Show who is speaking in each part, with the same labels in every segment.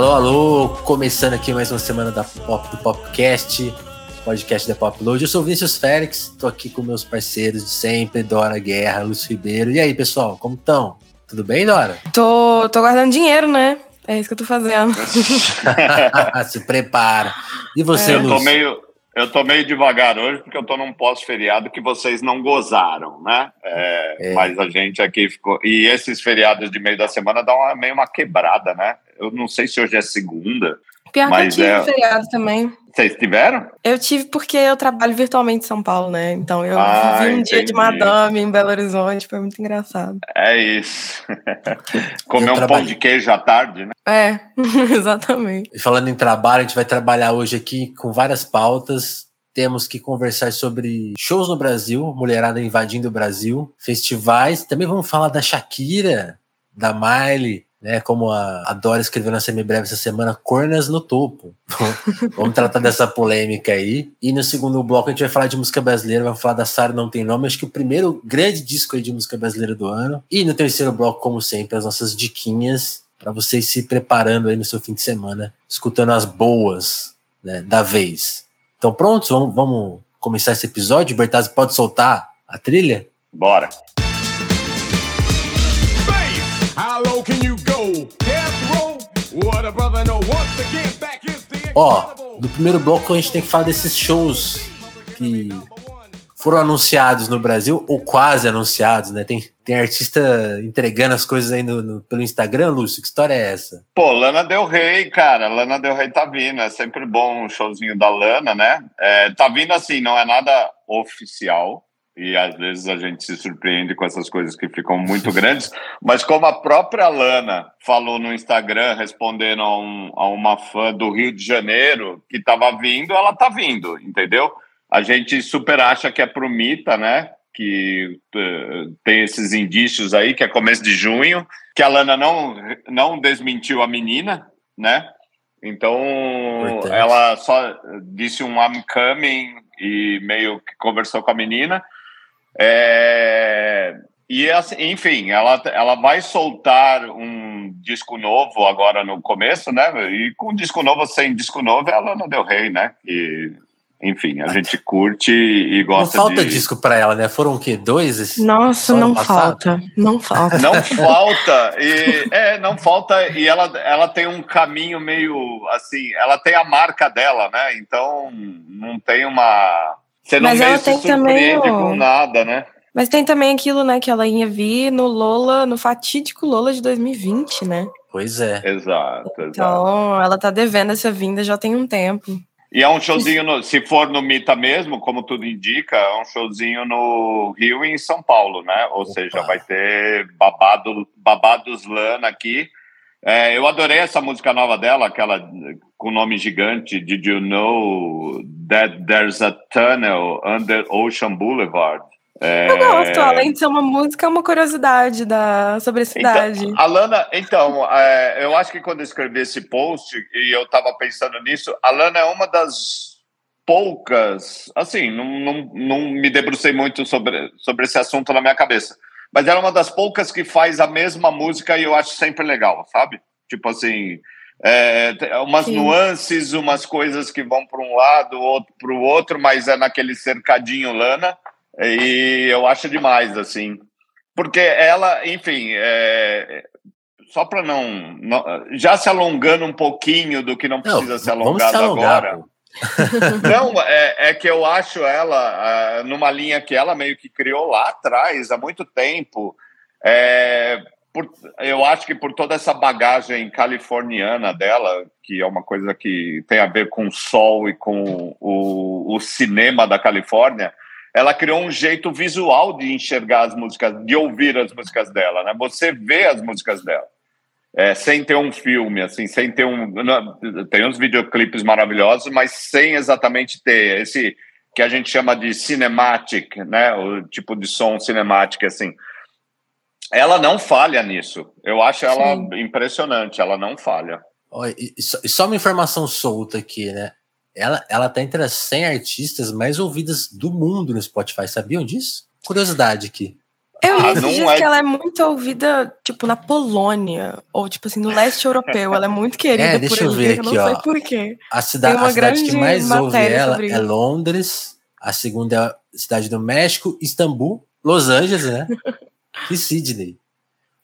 Speaker 1: Alô, alô, começando aqui mais uma semana da Pop, do Popcast, podcast da Popload. Eu sou o Vinícius Félix, tô aqui com meus parceiros de sempre, Dora Guerra, Lúcio Ribeiro. E aí, pessoal, como estão? Tudo bem, Dora?
Speaker 2: Tô, tô guardando dinheiro, né? É isso que eu tô fazendo.
Speaker 1: Se prepara. E você,
Speaker 3: é.
Speaker 1: Lúcio?
Speaker 3: Eu tô meio, eu tô meio devagar hoje porque eu tô num pós-feriado que vocês não gozaram, né? É, é. Mas a gente aqui ficou. E esses feriados de meio da semana dão uma, meio uma quebrada, né? Eu não sei se hoje é segunda.
Speaker 2: Pior
Speaker 3: mas
Speaker 2: que eu tive
Speaker 3: é...
Speaker 2: feriado também.
Speaker 3: Vocês tiveram?
Speaker 2: Eu tive porque eu trabalho virtualmente em São Paulo, né? Então eu
Speaker 3: Ah,
Speaker 2: vivi um
Speaker 3: entendi.
Speaker 2: dia de madame em Belo Horizonte, foi muito engraçado.
Speaker 3: É isso. Comer um pão
Speaker 1: trabalhei.
Speaker 3: de queijo à tarde, né?
Speaker 2: É, exatamente.
Speaker 1: E falando em trabalho, a gente vai trabalhar hoje aqui com várias pautas. Temos que conversar sobre shows no Brasil, mulherada invadindo o Brasil, festivais. Também vamos falar da Shakira, da Miley, né? Como a, a Dora escreveu na semibreve essa semana, cornas no topo. vamos tratar dessa polêmica aí. E no segundo bloco a gente vai falar de música brasileira, vamos falar da Sara Não Tem Nome, acho que o primeiro grande disco de música brasileira do ano. E no terceiro bloco, como sempre, as nossas diquinhas para vocês se preparando aí no seu fim de semana, escutando as boas né, da vez. Então prontos? Vamos, vamos começar esse episódio? Bertazzi pode soltar a trilha?
Speaker 3: Bora.
Speaker 1: Ó,
Speaker 4: incredible.
Speaker 1: no primeiro bloco a gente tem que falar desses shows que foram anunciados no Brasil, ou quase anunciados, né? Tem, tem artista entregando as coisas aí no, no- pelo Instagram, Lúcio? Que história é essa?
Speaker 3: Pô, Lana Del Rey, cara, Lana Del Rey tá vindo, é sempre bom um showzinho da Lana, né? É, tá vindo assim, não é nada oficial, e às vezes a gente se surpreende com essas coisas que ficam muito grandes, mas como a própria Lana falou no Instagram, respondendo a, um- a uma fã do Rio de Janeiro que tava vindo, ela tá vindo, entendeu? A gente super acha que é pro Mita, né? Que eh, tem esses indícios aí, que é começo de junho, que a Lana não, não desmentiu a menina, né? Então,
Speaker 1: Importante.
Speaker 3: ela só disse um I'm coming e meio que conversou com a menina. É, e, assim, enfim, ela, ela vai soltar um disco novo agora no começo, né? E com disco novo, sem disco novo, é a Lana Del Rey, né? E, enfim, a gente curte e
Speaker 1: Não
Speaker 3: gosta
Speaker 1: falta
Speaker 3: de...
Speaker 1: disco pra ela, né? Foram o quê? Dois? esse-
Speaker 2: Nossa, não falta. Não falta.
Speaker 3: Não falta, e, é, não falta, e ela, ela tem um caminho meio assim, ela tem a marca dela, né? Então não tem uma. Você não
Speaker 2: Mas ela
Speaker 3: se
Speaker 2: tem também
Speaker 3: com nada, né?
Speaker 2: Mas tem também aquilo, né, que ela ia vir no Lola, no fatídico Lola de 2020, né?
Speaker 1: Pois é.
Speaker 3: Exato, exato.
Speaker 2: Então, ela tá devendo essa vinda já tem um tempo.
Speaker 3: E é um showzinho, no- se for no Mita mesmo, como tudo indica, é um showzinho no Rio e em São Paulo, né? Ou
Speaker 1: Opa.
Speaker 3: seja, vai ter babado, babados Lana aqui. É, eu adorei essa música nova dela, aquela com nome gigante, Did You Know That There's a Tunnel Under Ocean Boulevard? É,
Speaker 2: Eu gosto, além de ser uma música, é uma curiosidade da, sobre a cidade.
Speaker 3: Então, a Lana, então, é, eu acho que quando eu escrevi esse post e eu estava pensando nisso, a Lana é uma das poucas, assim, não, não, não me debrucei muito sobre, sobre esse assunto na minha cabeça, mas ela é uma das poucas que faz a mesma música e eu acho sempre legal, sabe? Tipo assim, é, tem umas
Speaker 2: Sim.
Speaker 3: nuances, umas coisas que vão para um lado, outro para o outro, mas é naquele cercadinho Lana. E eu acho demais, assim. Porque ela, enfim, é, só para não, não- Já se alongando um pouquinho do que não
Speaker 1: Não,
Speaker 3: precisa ser
Speaker 1: vamos se
Speaker 3: alongado
Speaker 1: alongar,
Speaker 3: agora.
Speaker 1: pô.
Speaker 3: Não, é, é que eu acho ela ah, numa linha que ela meio que criou lá atrás, há muito tempo. É, por- eu acho que por toda essa bagagem californiana dela, que é uma coisa que tem a ver com o sol e com o, o cinema da Califórnia, ela criou um jeito visual de enxergar as músicas, de ouvir as músicas dela, né? Você vê as músicas dela. É, sem ter um filme, assim, sem ter um. Tem uns videoclipes maravilhosos, mas sem exatamente ter esse que a gente chama de cinematic, né? O tipo de som cinemático, assim. Ela não falha nisso. Eu acho ela
Speaker 2: Sim.
Speaker 3: impressionante, ela não falha.
Speaker 1: E- e só, e só uma informação solta aqui, né? Ela, ela tá entre as 100 artistas mais ouvidas do mundo no Spotify. Sabiam disso? Curiosidade aqui.
Speaker 2: Eu li
Speaker 3: Ah,
Speaker 2: esses dias
Speaker 3: é-
Speaker 2: que ela é muito ouvida, tipo, na Polônia, ou, tipo assim, no leste europeu. Ela é muito querida
Speaker 1: É,
Speaker 2: por
Speaker 1: deixa eu
Speaker 2: ali,
Speaker 1: ver
Speaker 2: eu
Speaker 1: aqui,
Speaker 2: não sei
Speaker 1: ó.
Speaker 2: por quê.
Speaker 1: A, cida a cidade que mais ouve ela é. Londres, a segunda é a cidade do México, Istambul, Los Angeles, né? e Sydney.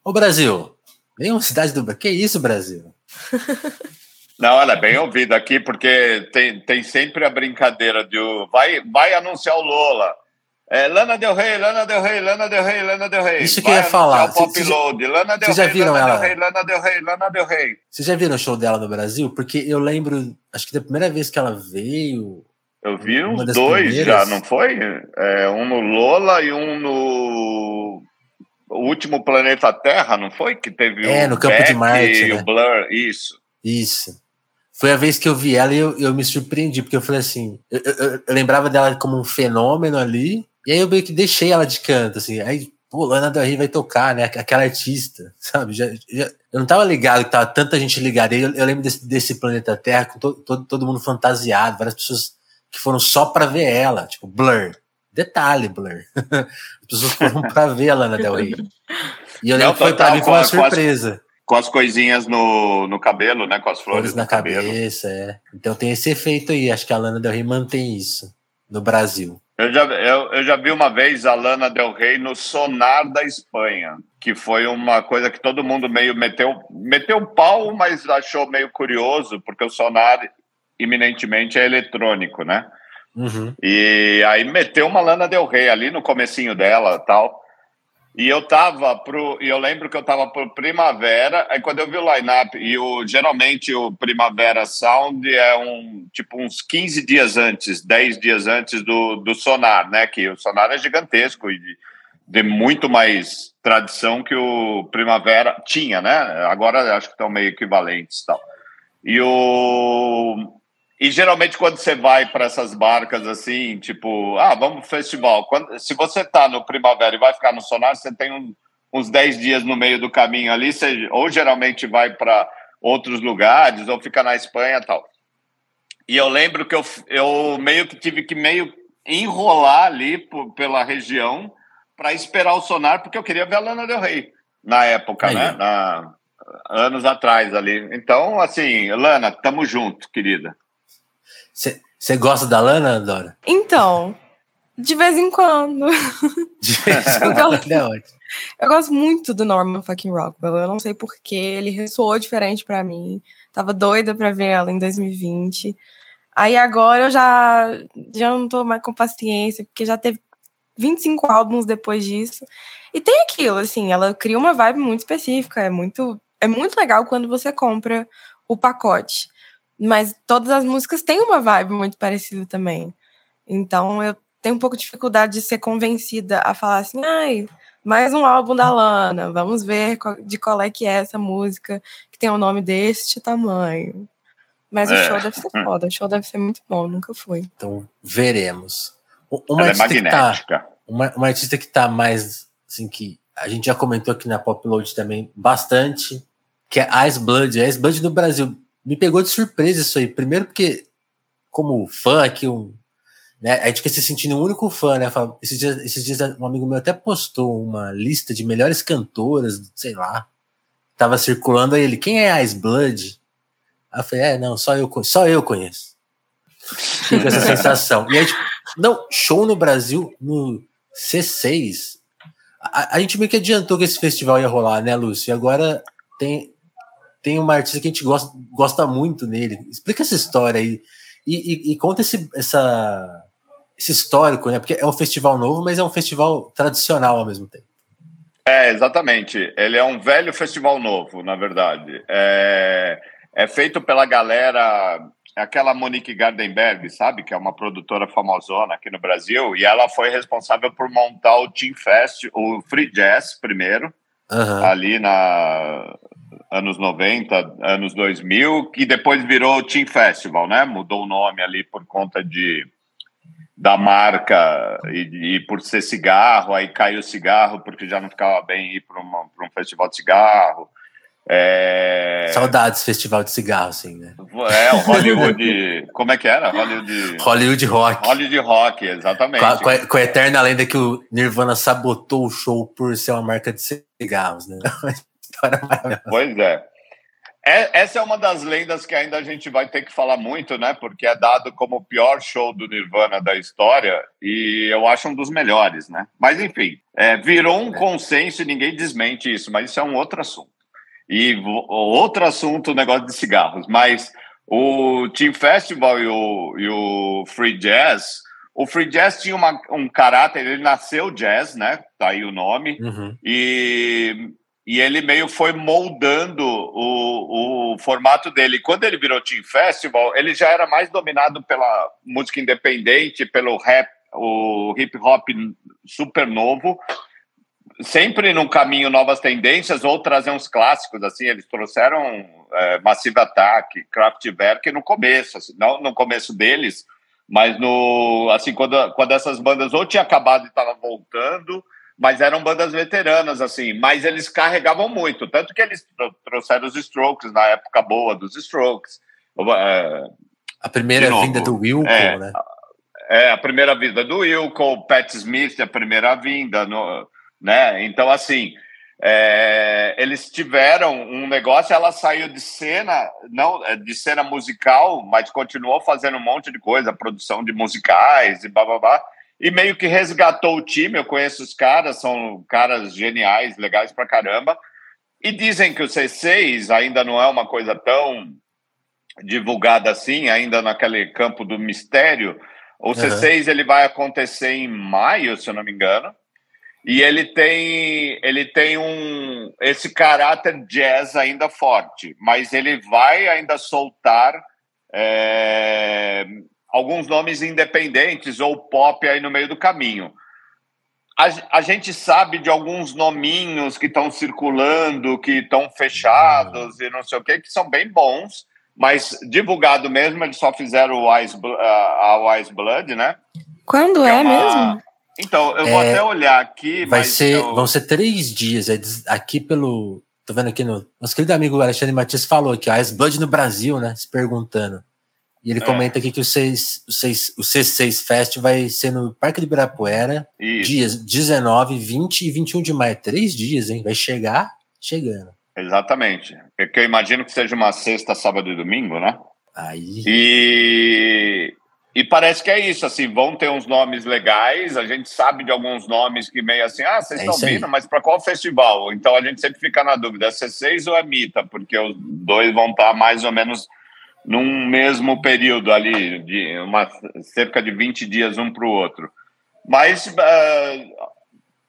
Speaker 1: Ô Brasil, nenhuma cidade do Brasil. Que isso, Brasil?
Speaker 3: Não, ela é bem ouvida aqui, porque tem, tem sempre a brincadeira de o- vai, vai anunciar o Lola. É, Lana Del Rey, Lana Del Rey, Lana Del Rey, Lana Del Rey.
Speaker 1: Isso que eu ia falar. cê já- já viram
Speaker 3: Lana
Speaker 1: ela?
Speaker 3: Del Rey, Lana Del Rey, Lana Del Rey.
Speaker 1: Vocês já viram o show dela no Brasil? Porque eu lembro, acho que da primeira vez que ela veio.
Speaker 3: Eu vi uns dois
Speaker 1: primeiras.
Speaker 3: já, não foi? É, um no Lola e um no o último Planeta Terra, não foi? Que teve
Speaker 1: É,
Speaker 3: o
Speaker 1: no Campo de
Speaker 3: Beck
Speaker 1: Marte,
Speaker 3: e
Speaker 1: né?
Speaker 3: o Blur, isso.
Speaker 1: Isso. Foi a vez que eu vi ela e eu, eu me surpreendi, porque eu falei assim. Eu, eu- eu lembrava dela como um fenômeno ali, e aí eu meio que deixei ela de canto, assim. Aí, pô, Lana Del Rey vai tocar, né? Aquela artista, sabe? Já, já- eu não tava ligado que tava tanta gente ligada. Eu, eu lembro desse, desse planeta Terra com to, todo, todo mundo fantasiado, várias pessoas que foram só pra ver ela, tipo, Blur. Detalhe, Blur. As pessoas foram pra ver a Lana Del Rey. E eu lembro que foi pra mim uma
Speaker 3: com a- com as-
Speaker 1: surpresa.
Speaker 3: Com as coisinhas no, no cabelo, né? Com as flores
Speaker 1: Flores na
Speaker 3: no cabelo.
Speaker 1: cabeça, é. Então tem esse efeito aí. Acho que a Lana Del Rey mantém isso no Brasil.
Speaker 3: Eu já, eu, eu já vi uma vez a Lana Del Rey no Sonar da Espanha, que foi uma coisa que todo mundo meio meteu, meteu pau, mas achou meio curioso, porque o Sonar iminentemente é eletrônico, né?
Speaker 1: Uhum.
Speaker 3: E aí meteu uma Lana Del Rey ali no comecinho dela tal. E eu tava pro. E eu lembro que eu tava pro Primavera. Aí quando eu vi o line-up, e o, geralmente o Primavera Sound é um tipo uns 15 dias antes, 10 dias antes do, do Sonar, né? Que o Sonar é gigantesco e de, muito mais tradição que o Primavera tinha, né? Agora acho que estão meio equivalentes e tal. E o. E geralmente quando você vai para essas barcas assim, tipo, ah, vamos pro festival. Quando, se você tá no Primavera e vai ficar no Sonar, você tem um- uns 10 dias no meio do caminho ali, você ou geralmente vai para outros lugares, ou fica na Espanha e tal. E eu lembro que eu, eu meio que tive que meio enrolar ali por- pela região para esperar o Sonar, porque eu queria ver a Lana Del Rey na época,
Speaker 1: Aí,
Speaker 3: né? Na, anos atrás ali. Então, assim, Lana, tamo junto, querida.
Speaker 1: Você gosta da Lana, Dora?
Speaker 2: Então, de vez em quando.
Speaker 1: De vez em
Speaker 2: Eu
Speaker 1: quando,
Speaker 2: gosto.
Speaker 1: é.
Speaker 2: Eu gosto muito do Norman fucking Rockwell. Eu não sei porquê, ele ressoou diferente pra mim. Tava doida pra ver ela em 2020. Aí agora eu já, já não tô mais com paciência, porque já teve 25 álbuns depois disso. E tem aquilo, assim, ela cria uma vibe muito específica. É muito, é muito legal quando você compra o pacote. Mas todas as músicas têm uma vibe muito parecida também. Então eu tenho um pouco de dificuldade de ser convencida a falar assim, ai, mais um álbum da Lana, vamos ver de qual é que é essa música que tem o nome deste tamanho. Mas o
Speaker 3: É.
Speaker 2: show deve ser foda, o show deve ser muito bom, nunca fui.
Speaker 1: Então, veremos. Uma
Speaker 3: Ela é
Speaker 1: artista, que tá,
Speaker 3: magnética.
Speaker 1: uma, uma artista que tá mais, assim, que a gente já comentou aqui na Pop Load também bastante, que é Ice Blood. Ice Blood no Brasil. Me pegou de surpresa isso aí. Primeiro porque, como fã aqui, um, né, a gente fica se sentindo o único fã, né? Esses dias, esses dias um amigo meu até postou uma lista de melhores cantoras, sei lá. Tava circulando aí ele, quem é Ice Blood? Aí eu falei, é, não, só eu, só eu conheço. Com essa sensação. E aí, tipo, não, show no Brasil, no C6. A, a gente meio que adiantou que esse festival ia rolar, né, Lúcio? E agora tem, tem uma artista que a gente gosta, gosta muito nele. Explica essa história aí. E, e- e conta esse, essa, esse histórico, né? Porque é um festival novo, mas é um festival tradicional ao mesmo tempo.
Speaker 3: É, exatamente. Ele é um velho festival novo, na verdade. É, é feito pela galera, aquela Monique Gardenberg, sabe? Que é uma produtora famosona aqui no Brasil. E ela foi responsável por montar o Team Fest, o Free Jazz primeiro,
Speaker 1: Aham.
Speaker 3: ali na anos 90, anos 2000, que depois virou Team Festival, né? Mudou o nome ali por conta de da marca e, e por ser cigarro, aí caiu o cigarro porque já não ficava bem ir para um festival de cigarro. É,
Speaker 1: Saudades festival de cigarro, assim, né?
Speaker 3: é o Hollywood. como é que era? Hollywood.
Speaker 1: Hollywood Rock.
Speaker 3: Hollywood Rock, exatamente.
Speaker 1: Com a, com a- com a eterna lenda que o Nirvana sabotou o show por ser uma marca de cigarros, né? História maravilhosa.
Speaker 3: Pois é. É- Essa é uma das lendas que ainda a gente vai ter que falar muito, né? Porque é dado como o pior show do Nirvana da história e eu acho um dos melhores, né? Mas enfim, é, virou um consenso e ninguém desmente isso, mas isso é um outro assunto. E outro assunto, o negócio de cigarros. Mas o Team Festival e o, e o Free Jazz, o Free Jazz tinha uma- um caráter, ele nasceu jazz, né? Tá aí o nome.
Speaker 1: Uhum.
Speaker 3: E, e ele meio foi moldando o, o formato dele. Quando ele virou Team Festival, ele já era mais dominado pela música independente, pelo rap, o hip hop super novo, sempre no caminho novas tendências ou trazer uns clássicos assim. Eles trouxeram é, Massive Attack, Kraftwerk no começo, assim, não no começo deles, mas no assim quando quando essas bandas ou tinha acabado e estavam voltando mas eram bandas veteranas, assim, mas eles carregavam muito, tanto que eles tro- trouxeram os Strokes na época boa dos Strokes. É,
Speaker 1: A primeira vinda do Wilco,
Speaker 3: É.
Speaker 1: né?
Speaker 3: é, a primeira vinda do Wilco, Pat Smith, a primeira vinda, no, né? Então, assim, é, eles tiveram um negócio, ela saiu de cena, não é, de cena musical, mas continuou fazendo um monte de coisa, produção de musicais e bababá, e meio que resgatou o time. Eu conheço os caras, são caras geniais, legais pra caramba. E dizem que o C6 ainda não é uma coisa tão divulgada assim, ainda naquele campo do mistério. O C6 ele vai acontecer em maio, se eu não me engano. E ele tem ele tem um esse caráter jazz ainda forte, mas ele vai ainda soltar é, alguns nomes independentes ou pop aí no meio do caminho. A, a gente sabe de alguns nominhos que estão circulando, que estão fechados e não sei o que, que são bem bons, mas divulgado mesmo, eles só fizeram o Ice, a, a Wise Blood, né?
Speaker 2: Quando
Speaker 3: Que
Speaker 2: é,
Speaker 3: uma-
Speaker 2: mesmo?
Speaker 3: Então, eu vou
Speaker 1: É,
Speaker 3: até olhar aqui.
Speaker 1: Vai
Speaker 3: mas
Speaker 1: ser,
Speaker 3: eu-
Speaker 1: vão ser três dias. é aqui pelo. Tô vendo aqui no. Nosso querido amigo Alexandre Matias falou aqui, ó, Ice Blood no Brasil, né? Se perguntando. E ele
Speaker 3: É.
Speaker 1: comenta aqui que o, seis, o, seis, o C6 Fest vai ser no Parque de Ibirapuera,
Speaker 3: Isso,
Speaker 1: dias 19, 20 e 21 de maio. Três dias, hein? Vai chegar chegando.
Speaker 3: exatamente. É que eu imagino que seja uma sexta, sábado e domingo, né?
Speaker 1: Aí.
Speaker 3: E, e parece que é isso, assim, vão ter uns nomes legais, a gente sabe de alguns nomes que meio assim, ah, vocês
Speaker 1: É
Speaker 3: estão
Speaker 1: isso aí.
Speaker 3: vindo, mas para qual festival? Então a gente sempre fica na dúvida, é C6 ou é Mita? Porque os dois vão estar mais ou menos num mesmo período ali, de uma, cerca de 20 dias um para o outro. Mas, ah,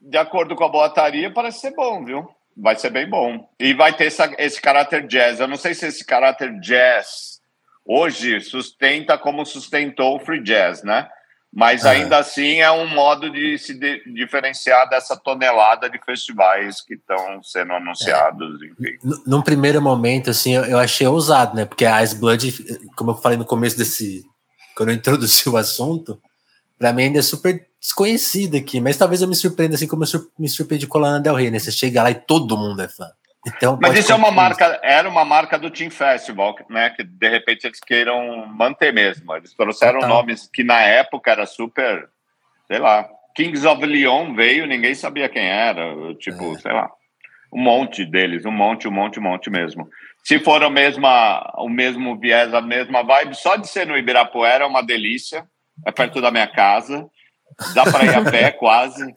Speaker 3: de acordo com a boataria, parece ser bom, viu? Vai ser bem bom. E vai ter essa- esse caráter jazz. Eu não sei se esse caráter jazz hoje sustenta como sustentou o free jazz, né? Mas
Speaker 1: Aham.
Speaker 3: ainda assim é um modo de se de- diferenciar dessa tonelada de festivais que estão sendo anunciados, enfim.
Speaker 1: N- Num primeiro momento, assim, eu, eu achei ousado, né? Porque a Ice Blood, como eu falei no começo desse. Quando eu introduzi o assunto, pra mim ainda é super desconhecida aqui, mas talvez eu me surpreenda assim como eu sur- me surpreendi com a Lana Del Rey, né? Você chega lá e todo mundo é fã. Então,
Speaker 3: Mas isso é uma marca, era uma marca do Team Festival, né? Que de repente eles queiram manter mesmo. Eles trouxeram
Speaker 1: Total.
Speaker 3: nomes que na época era super, sei lá. Kings of Leon veio, ninguém sabia quem era. Tipo,
Speaker 1: É.
Speaker 3: sei lá. Um monte deles, um monte, um monte, um monte mesmo. Se for a mesma, o mesmo viés, a mesma vibe, só de ser no Ibirapuera é uma delícia. É perto da minha casa. Dá para ir a pé quase.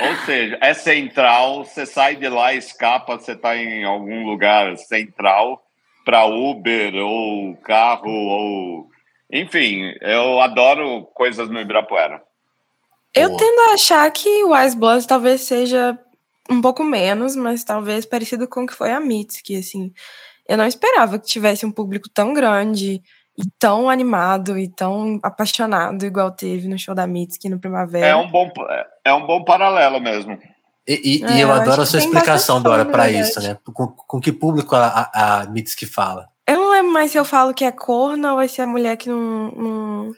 Speaker 3: Ou seja, é central, você sai de lá, escapa, você está em algum lugar central para Uber ou carro ou. Enfim, eu adoro coisas no Ibirapuera.
Speaker 2: Eu
Speaker 1: Boa.
Speaker 2: tendo a achar que o Ice Blood talvez seja um pouco menos, mas talvez parecido com o que foi a Mitski, assim. Eu não esperava que tivesse um público tão grande e tão animado e tão apaixonado igual teve no show da Mitski no Primavera.
Speaker 3: É um bom, é um bom paralelo mesmo.
Speaker 1: E, e-
Speaker 2: É,
Speaker 1: e eu
Speaker 2: eu
Speaker 1: adoro a sua explicação, Dora, para isso, né? Com, com que público a, a, a Mitski fala?
Speaker 2: Eu não lembro mais se eu falo que é corna ou ser a mulher que não, não-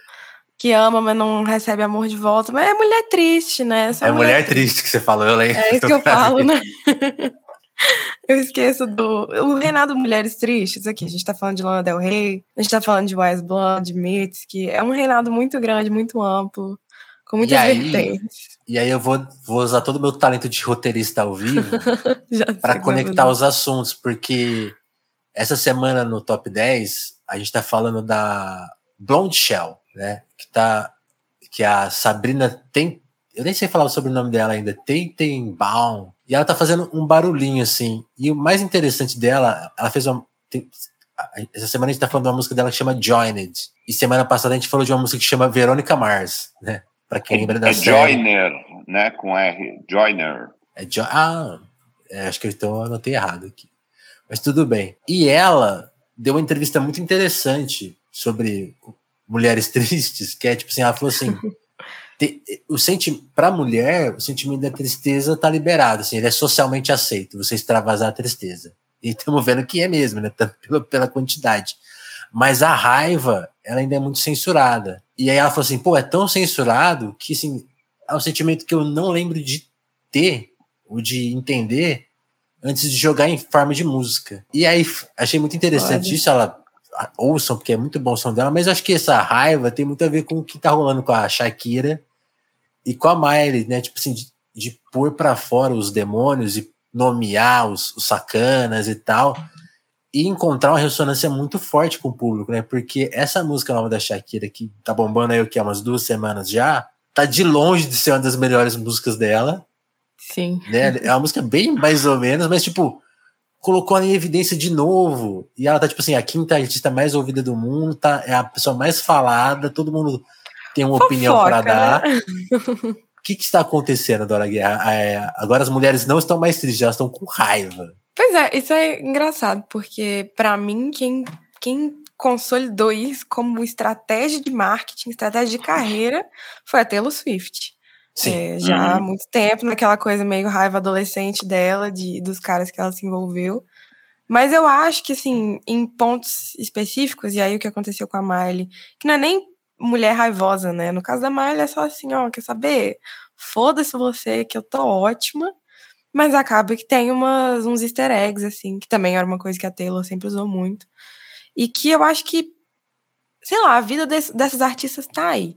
Speaker 2: que ama, mas não recebe amor de volta. Mas é mulher triste, né? Essa
Speaker 1: É mulher triste que você falou, eu lembro.
Speaker 2: É isso que eu falo, né? Eu esqueço do. O Reinado Mulheres Tristes, aqui. A gente tá falando de Lana Del Rey, a gente tá falando de Wise Blood, de Mitski. É um reinado muito grande, muito amplo, com muitas
Speaker 1: E aí,
Speaker 2: vertentes.
Speaker 1: E aí eu vou, vou usar todo o meu talento de roteirista ao vivo para conectar os assuntos, porque essa semana no Top 10 a gente tá falando da Blonde Shell, né? Que tá que a Sabrina tem, eu nem sei falar o sobrenome dela ainda, Baum. E ela tá fazendo um barulhinho assim. E o mais interessante dela, ela fez uma tem- essa semana a gente tá falando de uma música dela que chama Joined. E semana passada a gente falou de uma música que chama Verônica Mars, né? Pra quem lembra da
Speaker 3: É
Speaker 1: série.
Speaker 3: Joiner, né? Com R. Joiner.
Speaker 1: É jo ah, é, acho que então eu anotei errado aqui. Mas tudo bem. E ela deu uma entrevista muito interessante sobre mulheres tristes, que é tipo assim, ela falou assim, te- o senti para mulher, o sentimento da tristeza tá liberado, assim, ele é socialmente aceito, você extravasar a tristeza. E estamos vendo que é mesmo, né, tanto pela, pela quantidade. Mas a raiva, ela ainda é muito censurada. E aí ela falou assim, pô, é tão censurado que assim, é um sentimento que eu não lembro de ter ou de entender antes de jogar em forma de música. E aí achei muito interessante
Speaker 2: Olha.
Speaker 1: isso, ela ouçam, porque é muito bom o som dela, mas acho que essa raiva tem muito a ver com o que tá rolando com a Shakira e com a Miley, né? Tipo assim, de, de pôr pra fora os demônios e nomear os, os sacanas e tal. E encontrar uma ressonância muito forte com o público, né? Porque essa música nova da Shakira, que tá bombando aí o que? Há umas duas semanas já, tá de longe de ser uma das melhores músicas dela
Speaker 2: Sim.
Speaker 1: né? É uma música bem mais ou menos, mas tipo, colocou ela em evidência de novo. E ela tá, tipo assim, a quinta artista mais ouvida do mundo, tá, é a pessoa mais falada, todo mundo tem uma opinião para
Speaker 2: Fofoca,
Speaker 1: dar.
Speaker 2: né?
Speaker 1: O que, que está acontecendo, Dora Guerra? É, agora as mulheres não estão mais tristes, elas estão com raiva.
Speaker 2: Pois é, isso é engraçado, porque pra mim, quem, quem consolidou isso como estratégia de marketing, estratégia de carreira, foi a Taylor Swift.
Speaker 1: Sim.
Speaker 2: É, já há
Speaker 3: Uhum.
Speaker 2: muito tempo, naquela coisa meio raiva adolescente dela, de, dos caras que ela se envolveu. Mas eu acho que, assim, em pontos específicos, e aí o que aconteceu com a Miley, que não é nem mulher raivosa, né? No caso da Miley é só assim, ó, quer saber? Foda-se você, que eu tô ótima. Mas acaba que tem umas, uns easter eggs, assim, que também era uma coisa que a Taylor sempre usou muito. E que eu acho que, sei lá, a vida desse- dessas artistas tá aí.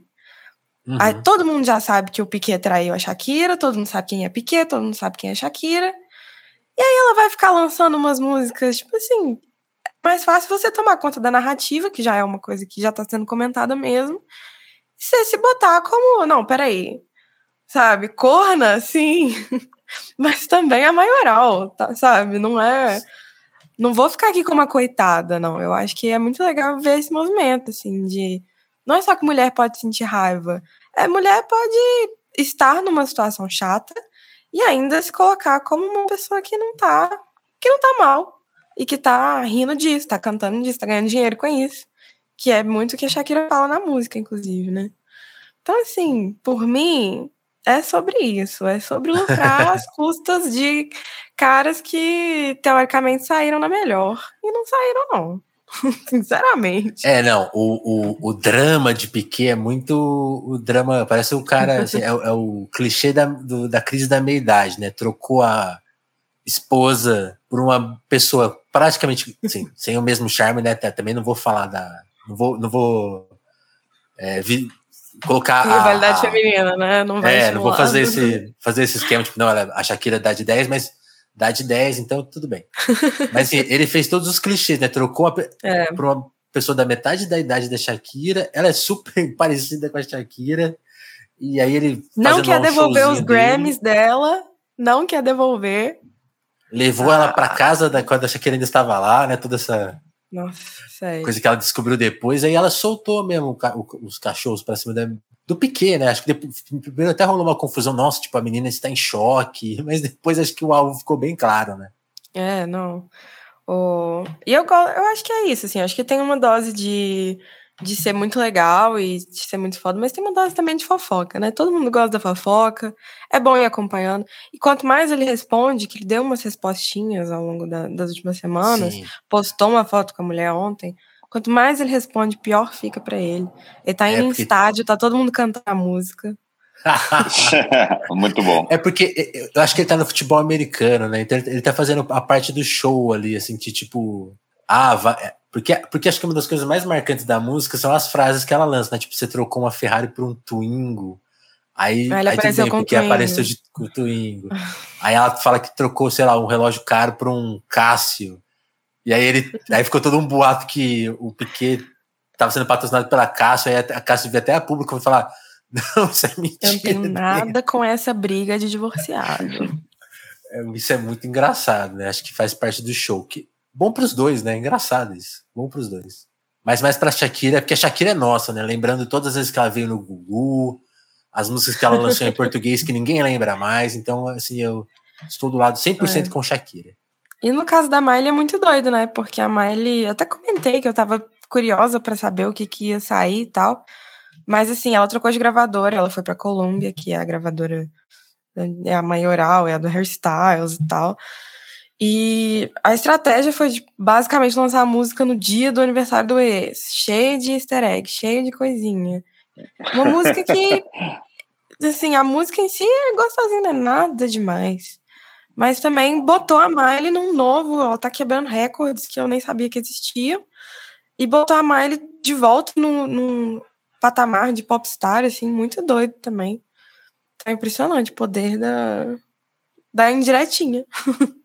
Speaker 1: Uhum.
Speaker 2: Aí todo mundo já sabe que o Piquet traiu a Shakira, todo mundo sabe quem é Piquet, todo mundo sabe quem é Shakira. E aí ela vai ficar lançando umas músicas, tipo assim, mais fácil você tomar conta da narrativa, que já é uma coisa que já tá sendo comentada mesmo. E você se botar como, não, peraí, sabe, corna, sim, mas também é maioral, tá, sabe, não é... Não vou ficar aqui como uma coitada, não. Eu acho que é muito legal ver esse movimento, assim, de... Não é só que mulher pode sentir raiva, é, mulher pode estar numa situação chata e ainda se colocar como uma pessoa que não tá, que não tá mal e que tá rindo disso, tá cantando disso, tá ganhando dinheiro com isso, que é muito o que a Shakira fala na música, inclusive, né? Então, assim, por mim, é sobre isso, é sobre lucrar às custas de caras que teoricamente saíram na melhor e não saíram, não. Sinceramente.
Speaker 1: É, não, o, o, o drama de Piquet é muito. O drama, parece o cara, assim, é, o- é o clichê da, do- da crise da meia-idade, né? Trocou a esposa por uma pessoa praticamente, assim, sem o mesmo charme, né? Também não vou falar da. Não vou, não vou é, vi- colocar. a-
Speaker 2: Rivalidade
Speaker 1: a-
Speaker 2: feminina, né? Não vai
Speaker 1: é, não vou fazer esse, fazer esse esquema, tipo, não, ela- a Shakira dá de 10, mas dá de 10, então tudo bem. Mas assim, ele fez todos os clichês, né? Trocou pe-
Speaker 2: É.
Speaker 1: pra uma pessoa da metade da idade da Shakira, ela é super parecida com a Shakira, e aí ele
Speaker 2: Não quer devolver os
Speaker 1: showzinho dele,
Speaker 2: Grammys dela, não quer devolver.
Speaker 1: levou
Speaker 2: Ah.
Speaker 1: ela pra casa da, quando a Shakira ainda estava lá, né? Toda essa
Speaker 2: Nossa,
Speaker 1: coisa que ela descobriu depois, aí ela soltou mesmo os cachorros pra cima da, do Piquet, né? Acho que depois, primeiro até rolou uma confusão, nossa, tipo, a menina está em choque, mas depois acho que o alvo ficou bem claro, né?
Speaker 2: É, não. O... E eu, eu acho que é isso, assim, acho que tem uma dose de, de ser muito legal e de ser muito foda, mas tem uma dose também de fofoca, né? Todo mundo gosta da fofoca, é bom ir acompanhando. E quanto mais ele responde, que ele deu umas respostinhas ao longo da- das últimas semanas,
Speaker 1: Sim.
Speaker 2: postou uma foto com a mulher ontem, quanto mais ele responde, pior fica pra ele. Ele tá
Speaker 1: É,
Speaker 2: indo em
Speaker 1: porque-
Speaker 2: estádio, tá todo mundo cantando a música.
Speaker 3: Muito bom.
Speaker 1: É porque eu acho que ele tá no futebol americano, né? Então ele tá fazendo a parte do show ali, assim, que tipo. Ah, vai, é, porque, porque acho que uma das coisas mais marcantes da música são as frases que ela lança, né? Tipo, você trocou uma Ferrari por um Twingo. Aí,
Speaker 2: Aí ele
Speaker 1: aí
Speaker 2: apareceu
Speaker 1: bem,
Speaker 2: com
Speaker 1: porque
Speaker 2: Twingo.
Speaker 1: apareceu de, com Twingo. aí ela fala que trocou, sei lá, um relógio caro por um Cássio. E aí ele. Aí ficou todo um boato que o Piquet estava sendo patrocinado pela Cássio, aí a Cássio veio até a público e falar: Não, isso é mentira.
Speaker 2: Eu não tenho nada com essa briga de divorciado.
Speaker 1: É, Isso é muito engraçado, né? Acho que faz parte do show. Que, bom pros dois, né? Engraçado isso. Bom pros dois. Mas mais pra Shakira, porque a Shakira é nossa, né? Lembrando todas as vezes que ela veio no Gugu, as músicas que ela lançou em português que ninguém lembra mais. Então, assim, eu estou do lado 100%
Speaker 2: É.
Speaker 1: com Shakira.
Speaker 2: E no caso da Miley é muito doido, né? Porque a Miley, eu até comentei que eu tava curiosa pra saber o que, que ia sair e tal. Mas assim, ela trocou de gravadora, ela foi pra Columbia, que é a gravadora, é a maioral, é a do Hairstyles e tal. E a estratégia foi de, basicamente lançar a música no dia do aniversário do ex, cheio de easter egg, cheio de coisinha. Uma música que, assim, a música em si é gostosinha, não é nada demais. Mas também botou a Miley num novo, ela tá quebrando recordes que eu nem sabia que existiam. E botou a Miley de volta num, num patamar de popstar, assim, muito doido também. Tá impressionante o poder da, da indiretinha.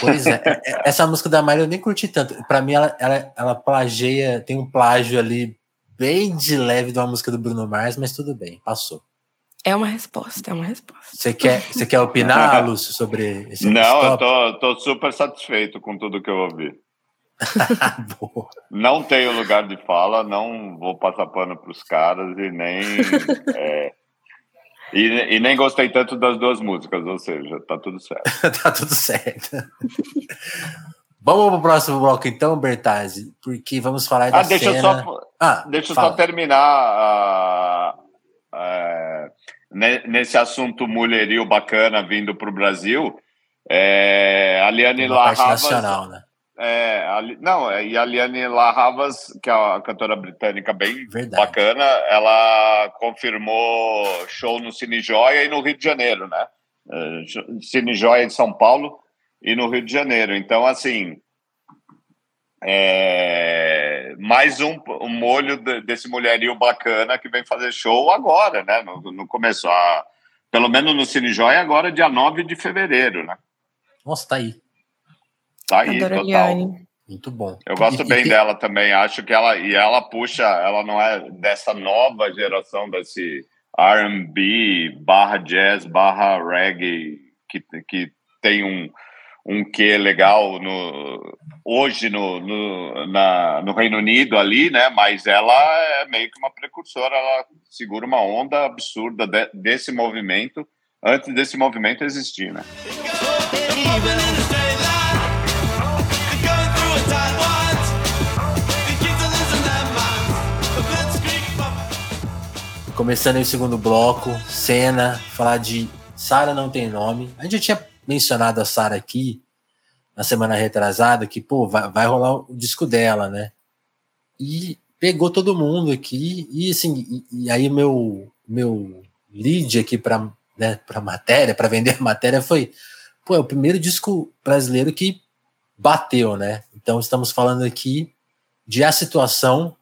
Speaker 1: Pois é, é, é, essa música da Miley eu nem curti tanto. Pra mim, ela, ela, ela plageia, tem um plágio ali bem de leve de uma música do Bruno Mars, mas tudo bem, passou.
Speaker 2: É uma resposta, é uma resposta.
Speaker 1: Você quer, você quer opinar, Lúcio, sobre esse
Speaker 3: Não, eu tô, tô super satisfeito com tudo que eu ouvi.
Speaker 1: Boa.
Speaker 3: Não tenho lugar de fala, não vou passar pano pros caras e nem. é, e, e nem gostei tanto das duas músicas, ou seja, tá tudo certo.
Speaker 1: tá tudo certo. Vamos pro próximo bloco então, Bertazzi, porque vamos falar da
Speaker 3: Ah, deixa eu
Speaker 1: cena...
Speaker 3: só,
Speaker 1: Ah,
Speaker 3: deixa eu só terminar ne- nesse assunto mulherio bacana vindo para o Brasil. É, a Liane Larravas,
Speaker 1: nacional, né?
Speaker 3: é, a não, é, e a Liane Larravas, que é uma cantora britânica bem
Speaker 1: Verdade.
Speaker 3: bacana, ela confirmou show no Cine Joia e no Rio de Janeiro, né? Eh, Cine Joia de São Paulo e no Rio de Janeiro. Então, assim, é, mais um, um molho de- desse mulherio bacana que vem fazer show agora, né? No, no começo, a, pelo menos no Cine Joia, agora dia 9 de fevereiro, né?
Speaker 1: Nossa, tá aí.
Speaker 3: Tá aí,
Speaker 2: Adoro
Speaker 3: total.
Speaker 2: Liane.
Speaker 1: Muito bom.
Speaker 3: Eu gosto
Speaker 1: E- e
Speaker 3: bem
Speaker 1: tem-
Speaker 3: dela também. Acho que ela e ela puxa, ela não é dessa nova geração desse R&B barra jazz barra reggae que, que tem um um quê legal no hoje no, no, na, no Reino Unido ali, né? Mas ela é meio que uma precursora. Ela segura uma onda absurda de- desse movimento antes desse movimento existir, né?
Speaker 1: Começando aí o segundo bloco, cena, falar de Sara não tem nome. A gente já tinha mencionado a Sara aqui na semana retrasada, que, pô, vai, vai rolar o disco dela, né? E pegou todo mundo aqui, e assim, e, e aí meu, meu lead aqui para né, pra matéria, para vender matéria foi, pô, é o primeiro disco brasileiro que bateu, né? Então estamos falando aqui de A Situação,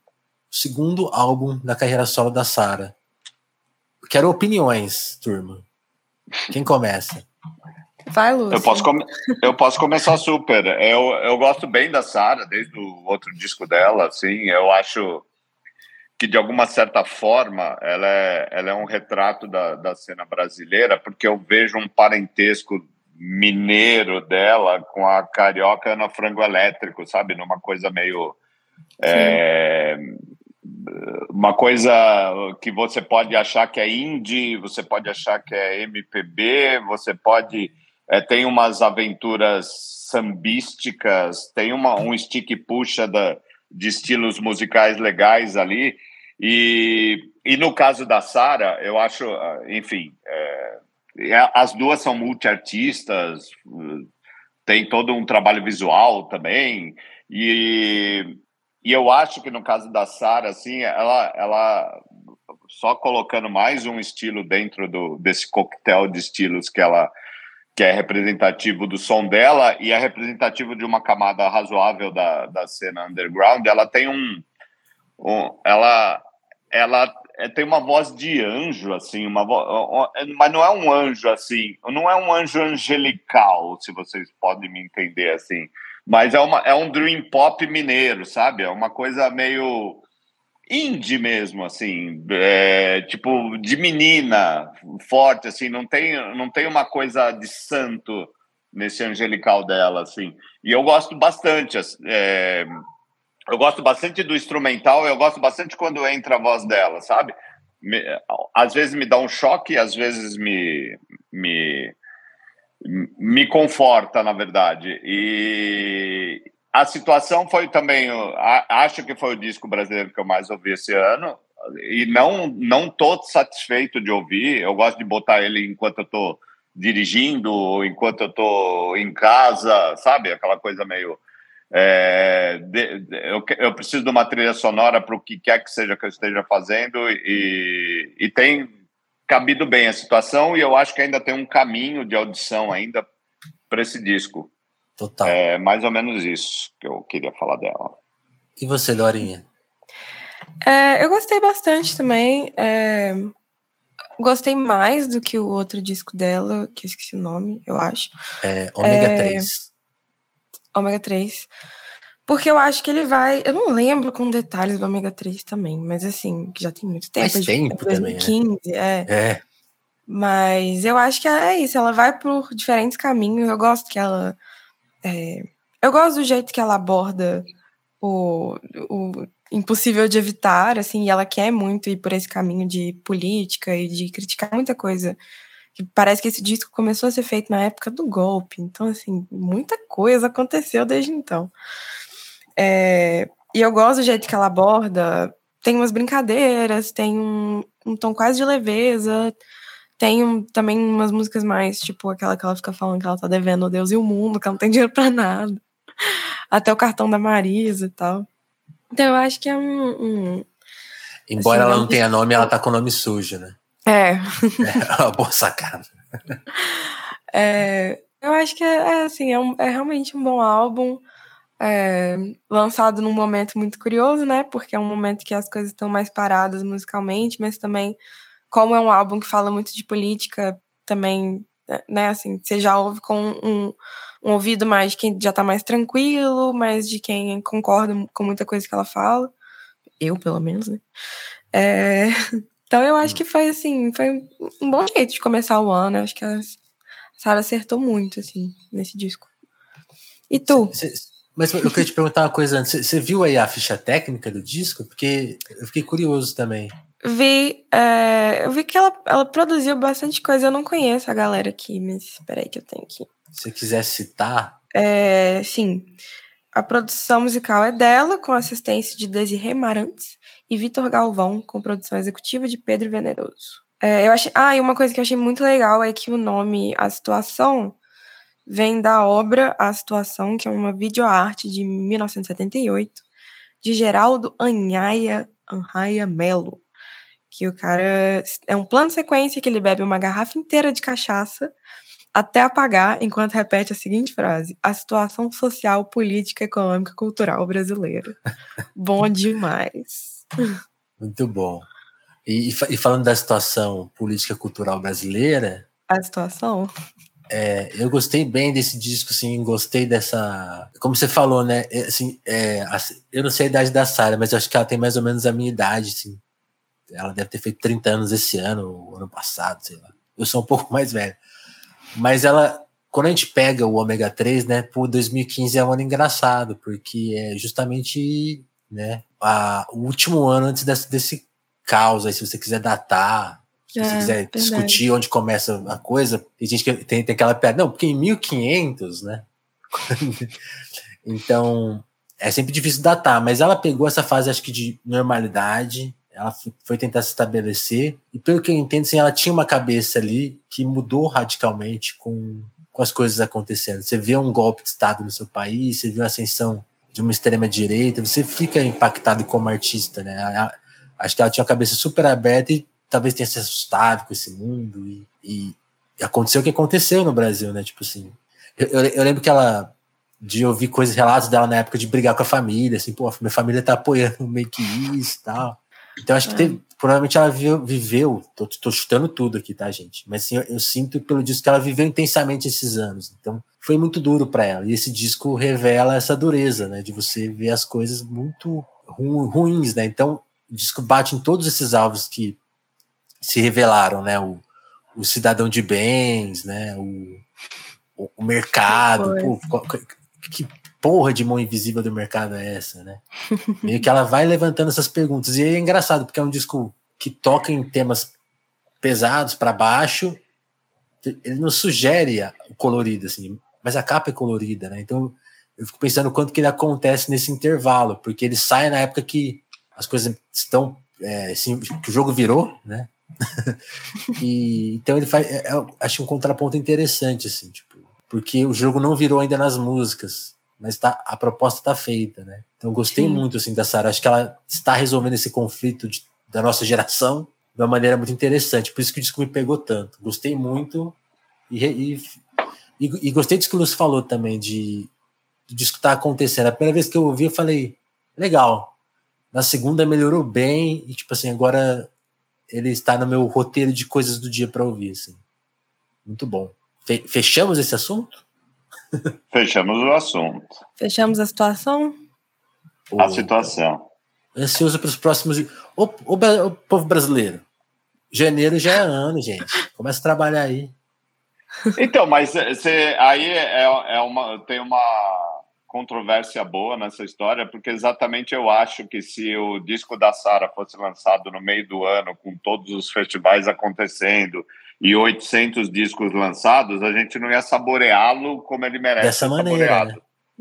Speaker 1: segundo álbum da carreira solo da Sara. Quero opiniões, turma. Quem começa?
Speaker 2: Vai, Lúcio.
Speaker 3: Eu posso, eu posso começar super. Eu, eu gosto bem da Sara, desde o outro disco dela, assim, eu acho que de alguma certa forma ela é, ela é um retrato da, da cena brasileira, porque eu vejo um parentesco mineiro dela com a carioca Ana Frango Elétrico, sabe? Numa coisa meio. é, uma coisa que você pode achar que é indie, você pode achar que é MPB, você pode é, tem umas aventuras sambísticas, tem uma, um stick puxa da, de estilos musicais legais ali. E, e no caso da Sara, eu acho, ah, enfim, é, as duas são multiartistas, tem todo um trabalho visual também. E, e eu acho que no caso da Sara, assim, ela, ela só colocando mais um estilo dentro do, desse coquetel de estilos que ela que é representativo do som dela e é representativo de uma camada razoável da, da cena underground. Ela tem um, um ela ela é, tem uma voz de anjo assim, uma voz, mas não é um anjo assim, não é um anjo angelical, se vocês podem me entender assim, mas é uma é um dream pop mineiro, sabe? É uma coisa meio indie mesmo, assim, é, tipo de menina, forte, assim, não tem, não tem uma coisa de santo nesse angelical dela, assim. E eu gosto bastante, é, eu gosto bastante do instrumental, eu gosto bastante quando entra a voz dela, sabe? Me, às vezes me dá um choque, às vezes me, me me conforta, na verdade. E, a situação foi também, acho que foi o disco brasileiro que eu mais ouvi esse ano, e não não tô satisfeito de ouvir. Eu gosto de botar ele enquanto eu tô dirigindo, enquanto eu tô em casa, sabe? Aquela coisa meio. É, de, de, eu, eu, preciso de uma trilha sonora para o que quer que seja que eu esteja fazendo, e, e tem cabido bem a situação, e eu acho que ainda tem um caminho de audição ainda para esse disco.
Speaker 1: Total.
Speaker 3: É mais ou menos isso que eu queria falar dela.
Speaker 1: E você, Dorinha?
Speaker 2: É, eu gostei bastante também. É, gostei mais do que o outro disco dela, que eu esqueci o nome, eu acho.
Speaker 1: É, Ômega é, 3.
Speaker 2: Ômega 3. Porque eu acho que ele vai. Eu não lembro com detalhes do Ômega 3 também, mas assim, já tem muito tempo.
Speaker 1: Faz tempo
Speaker 2: 2015,
Speaker 1: também.
Speaker 2: Né? É.
Speaker 1: é.
Speaker 2: Mas eu acho que é isso, ela vai por diferentes caminhos. Eu gosto que ela é, eu gosto do jeito que ela aborda o, o impossível de evitar, assim, e ela quer muito ir por esse caminho de política e de criticar muita coisa. Que parece que esse disco começou a ser feito na época do golpe, então, assim, muita coisa aconteceu desde então. É, e eu gosto do jeito que ela aborda, tem umas brincadeiras, tem um, um tom quase de leveza, tem um, também umas músicas mais, tipo aquela que ela fica falando que ela tá devendo o Deus e o mundo, que ela não tem dinheiro pra nada. Até o cartão da Marisa e tal. Então eu acho que é um. um
Speaker 1: Embora assim, ela não tenha nome, ela tá com nome sujo, né?
Speaker 2: É.
Speaker 1: É uma boa sacada.
Speaker 2: É, eu acho que é, é assim, é, um, é, realmente um bom álbum. É, lançado num momento muito curioso, né? Porque é um momento que as coisas estão mais paradas musicalmente, mas também como é um álbum que fala muito de política, também, né, assim, você já ouve com um, um ouvido mais de quem já tá mais tranquilo, mais de quem concorda com muita coisa que ela fala. Eu, pelo menos, né? É, então eu acho que foi assim, foi um bom jeito de começar o ano. Eu acho que a Sara acertou muito, assim, nesse disco. E tu?
Speaker 1: Cê, cê, mas eu queria te perguntar uma coisa antes. Você viu aí a ficha técnica do disco? Porque eu fiquei curioso também.
Speaker 2: Vi, é, eu vi que ela, ela produziu bastante coisa. Eu não conheço a galera aqui, mas espera aí que eu tenho aqui.
Speaker 1: Se quiser citar.
Speaker 2: É, sim. A produção musical é dela, com assistência de Desirê Marantes e Vitor Galvão, com produção executiva de Pedro Veneroso. É, eu achei, ah, e uma coisa que eu achei muito legal é que o nome A Situação vem da obra A Situação, que é uma videoarte de 1978, de Geraldo Anhaia, Anhaia Melo que o cara é um plano sequência que ele bebe uma garrafa inteira de cachaça até apagar, enquanto repete a seguinte frase: a situação social, política, econômica, cultural brasileira. bom demais.
Speaker 1: Muito bom. E, e, falando da situação política cultural brasileira.
Speaker 2: A situação?
Speaker 1: É, eu gostei bem desse disco, assim, gostei dessa. Como você falou, né? É, assim, é, eu não sei a idade da Sara, mas eu acho que ela tem mais ou menos a minha idade, assim ela deve ter feito 30 anos esse ano, ano passado, sei lá. Eu sou um pouco mais velho. Mas ela, quando a gente pega o ômega 3, né, por 2015 é um ano engraçado, porque é justamente, né, a, o último ano antes desse, desse caos aí, se você quiser datar, se é, você quiser verdade. discutir onde começa a coisa, tem gente que tem, tem aquela piada, não, porque em 1500, né, então é sempre difícil datar, mas ela pegou essa fase, acho que de normalidade, ela foi tentar se estabelecer, e pelo que eu entendo, assim, ela tinha uma cabeça ali que mudou radicalmente com, com as coisas acontecendo. Você vê um golpe de Estado no seu país, você vê a ascensão de uma extrema-direita, você fica impactado como artista, né? A, Acho que ela tinha a cabeça super aberta e talvez tenha se assustado com esse mundo. E, e, e aconteceu o que aconteceu no Brasil, né? Tipo assim. Eu, eu, eu, lembro que ela. De ouvir coisas, relatos dela na época de brigar com a família, assim, pô, minha família tá apoiando meio que isso e tal. Então acho que teve, provavelmente ela viveu, tô, tô, chutando tudo aqui, tá, gente? Mas assim, eu, eu, sinto pelo disco que ela viveu intensamente esses anos. Então foi muito duro para ela. E esse disco revela essa dureza, né? De você ver as coisas muito ru, ruins, né? Então o disco bate em todos esses alvos que se revelaram, né? O, o cidadão de bens, né? O, o, o mercado. Pô, que porra de mão invisível do mercado é essa, né? Meio que ela vai levantando essas perguntas. E é engraçado, porque é um disco que toca em temas pesados para baixo. Ele não sugere o colorido, assim, mas a capa é colorida, né? Então eu fico pensando quanto que ele acontece nesse intervalo, porque ele sai na época que as coisas estão. É, assim, que o jogo virou, né? e, então ele faz. É, é, acho um contraponto interessante, assim, tipo, porque o jogo não virou ainda nas músicas, mas tá, a proposta está feita, né? Então gostei Sim. muito assim da Sarah. Acho que ela está resolvendo esse conflito de, da nossa geração de uma maneira muito interessante. Por isso que o disco me pegou tanto. Gostei muito e, e, e, e gostei disso que o Lúcio falou também de do disco tá acontecendo. A primeira vez que eu ouvi, eu falei legal. Na segunda melhorou bem e tipo assim agora ele está no meu roteiro de coisas do dia para ouvir, assim. Muito bom. Fechamos esse assunto?
Speaker 3: Fechamos o assunto.
Speaker 2: Fechamos a situação?
Speaker 3: A situação.
Speaker 1: Ansioso para os próximos. O, o, o, povo brasileiro. Janeiro já é ano, gente. Começa a trabalhar aí.
Speaker 3: Então, mas você, aí é, é uma, tem uma controvérsia boa nessa história, porque exatamente eu acho que se o disco da Sara fosse lançado no meio do ano, com todos os festivais acontecendo e 800 discos lançados, a gente não ia saboreá-lo como ele merece
Speaker 1: Dessa maneira. Né?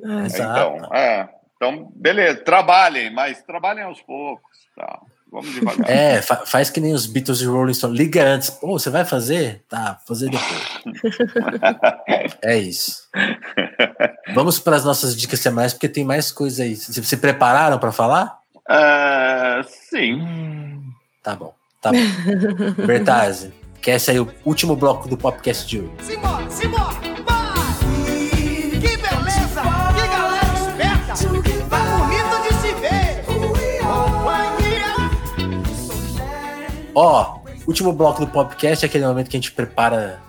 Speaker 3: É, então, é, então, beleza, trabalhem, mas trabalhem aos poucos. Tá. Vamos devagar.
Speaker 1: É, fa faz que nem os Beatles e Rolling Stones. Liga antes. Pô, você vai fazer? Tá, fazer depois. é isso. Vamos para as nossas dicas semanais, porque tem mais coisa aí. Se, se prepararam para falar?
Speaker 3: Uh, sim. Hum,
Speaker 1: tá bom, tá bom. Bertazzi, quer sair o último bloco do podcast de hoje? Simbora, simbora! Ó, último bloco do podcast é aquele momento que a gente prepara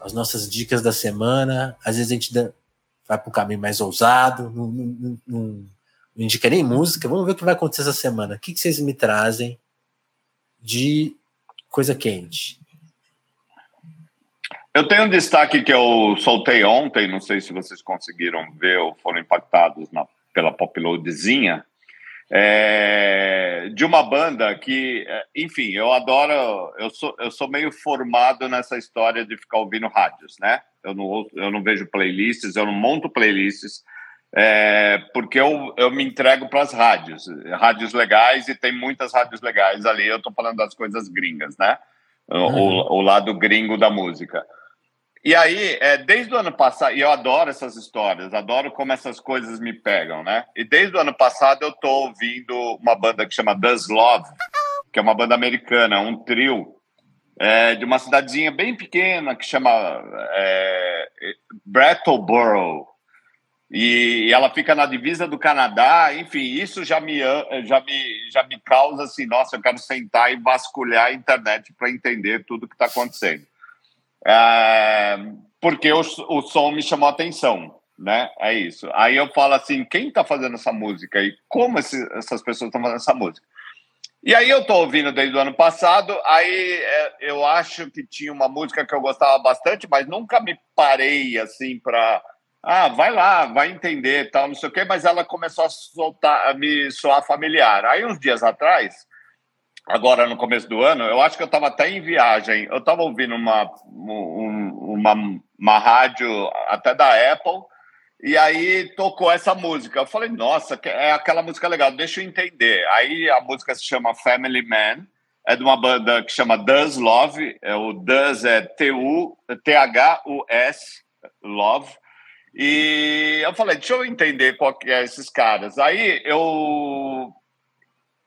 Speaker 1: as nossas dicas da semana. Às vezes a gente dá, vai para um caminho mais ousado, não, não, não, não, indica nem música. Vamos ver o que vai acontecer essa semana. O que, que vocês me trazem de coisa quente?
Speaker 3: Eu tenho um destaque que eu soltei ontem, não sei se vocês conseguiram ver ou foram impactados na, pela poploadzinha é, de uma banda que, é, enfim, eu adoro. Eu sou, eu sou meio formado nessa história de ficar ouvindo rádios, né? Eu não, eu não vejo playlists, eu não monto playlists, é, porque eu, eu me entrego para as rádios, rádios legais, e tem muitas rádios legais ali. Eu estou falando das coisas gringas, né? Uhum. O, o lado gringo da música. E aí, é, desde o ano passado, e eu adoro essas histórias, adoro como essas coisas me pegam, né? E desde o ano passado eu tô ouvindo uma banda que chama Does Love, que é uma banda americana, um trio é, de uma cidadezinha bem pequena que chama é, Brattleboro. E, ela fica na divisa do Canadá, enfim, isso já me, já me, já me causa assim, nossa, eu quero sentar e vasculhar a internet para entender tudo que está acontecendo. É, porque o, o som me chamou a atenção, né? É isso. Aí eu falo assim, quem está fazendo essa música e como esse, essas pessoas estão fazendo essa música? E aí eu estou ouvindo desde o ano passado, aí é, eu acho que tinha uma música que eu gostava bastante, mas nunca me parei assim para ah, vai lá, vai entender, tal, não sei o quê, mas ela começou a soltar, a me soar familiar. Aí uns dias atrás, agora no começo do ano, eu acho que eu estava até em viagem. Eu estava ouvindo uma, um, uma, uma rádio até da Apple, e aí tocou essa música. Eu falei, nossa, é aquela música legal, deixa eu entender. Aí a música se chama Family Man, é de uma banda que chama Does Love, é, o Does é T-H-U-S, Love. E eu falei, deixa eu entender qual que é esses caras. Aí eu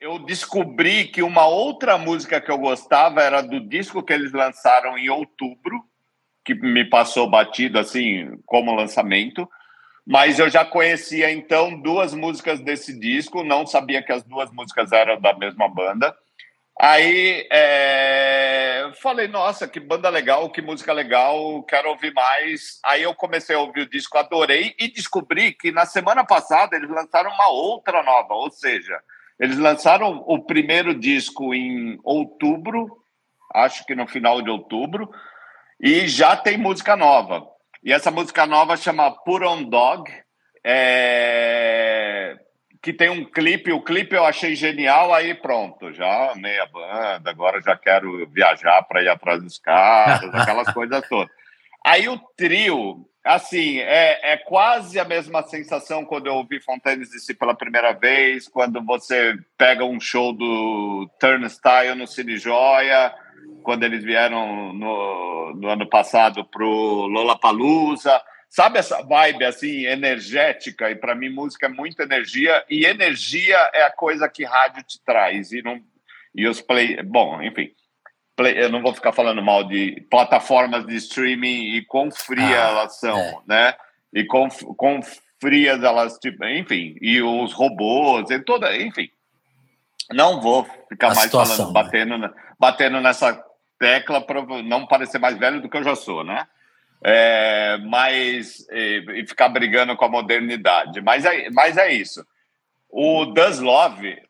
Speaker 3: eu descobri que uma outra música que eu gostava era do disco que eles lançaram em outubro, que me passou batido assim como lançamento. Mas eu já conhecia então duas músicas desse disco, não sabia que as duas músicas eram da mesma banda. Aí é, falei, nossa, que banda legal, que música legal, quero ouvir mais. Aí eu comecei a ouvir o disco, adorei e descobri que na semana passada eles lançaram uma outra nova, ou seja, eles lançaram o primeiro disco em outubro, acho que no final de outubro, e já tem música nova. E essa música nova chama Put On Dog, é... que tem um clipe. O clipe eu achei genial, aí pronto, já amei a banda, agora já quero viajar para ir atrás dos caras, aquelas coisas todas. Aí o trio, assim, é, é quase a mesma sensação quando eu ouvi Fontaines DC pela primeira vez, quando você pega um show do Turnstile no Cine Joia, quando eles vieram no, no ano passado pro Lollapalooza. Sabe essa vibe assim energética? E para mim música é muita energia e energia é a coisa que rádio te traz e não e os play, bom, enfim, play, eu não vou ficar falando mal de plataformas de streaming e quão fria ah, elas são, é. né? E quão, quão frias elas, tipo, enfim, e os robôs e toda, enfim. Não vou ficar a mais situação, falando, né? batendo, batendo nessa tecla para não parecer mais velho do que eu já sou, né? É, mas e, e, ficar brigando com a modernidade. Mas é, mas é isso. O Does Love, é,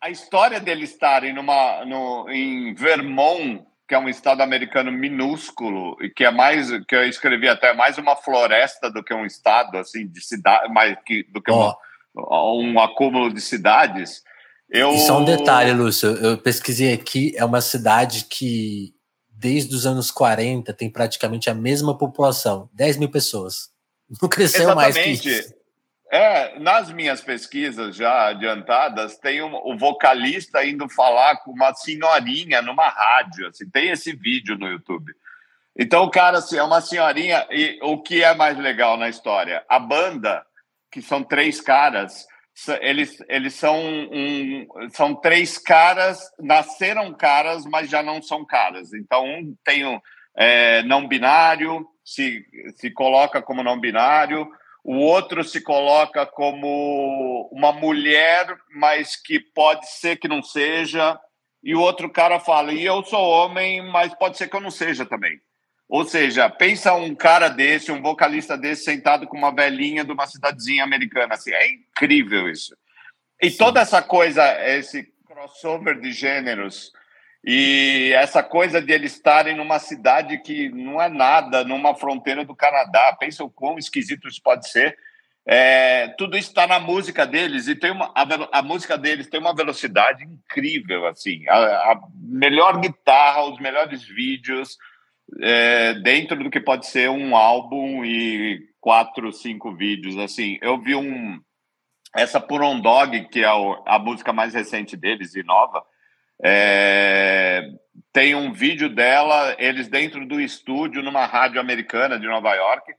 Speaker 3: a história dele estarem numa, no, em Vermont, que é um estado americano minúsculo e que é mais que eu escrevi até mais uma floresta do que um estado assim de cidade, mais que do que oh. uma, um acúmulo de cidades. Eu...
Speaker 1: E só um detalhe, Lúcio, eu pesquisei aqui, é uma cidade que desde os anos 40 tem praticamente a mesma população, 10 mil pessoas. Não cresceu Exatamente. mais que isso.
Speaker 3: É, nas minhas pesquisas já adiantadas, tem um, o vocalista indo falar com uma senhorinha numa rádio, assim, tem esse vídeo no YouTube. Então o cara assim, é uma senhorinha e o que é mais legal na história? A banda, que são três caras, eles, eles são, um, são três caras, nasceram caras, mas já não são caras. Então, um tem um é, não binário, se, se coloca como não binário, o outro se coloca como uma mulher, mas que pode ser que não seja, e o outro cara fala, e eu sou homem, mas pode ser que eu não seja também. Ou seja, pensa um cara desse, um vocalista desse, sentado com uma velhinha de uma cidadezinha americana. Assim, é incrível isso. E Sim. toda essa coisa, esse crossover de gêneros e essa coisa de eles estarem numa cidade que não é nada, numa fronteira do Canadá. Pensa o quão esquisito isso pode ser. É, tudo isso está na música deles e tem uma, a, a, música deles tem uma velocidade incrível assim a, a melhor guitarra os melhores vídeos é, dentro do que pode ser um álbum e quatro, cinco vídeos. Assim, eu vi um essa Por On Dog, que é a música mais recente deles e nova, é, tem um vídeo dela, eles dentro do estúdio, numa rádio americana de Nova York,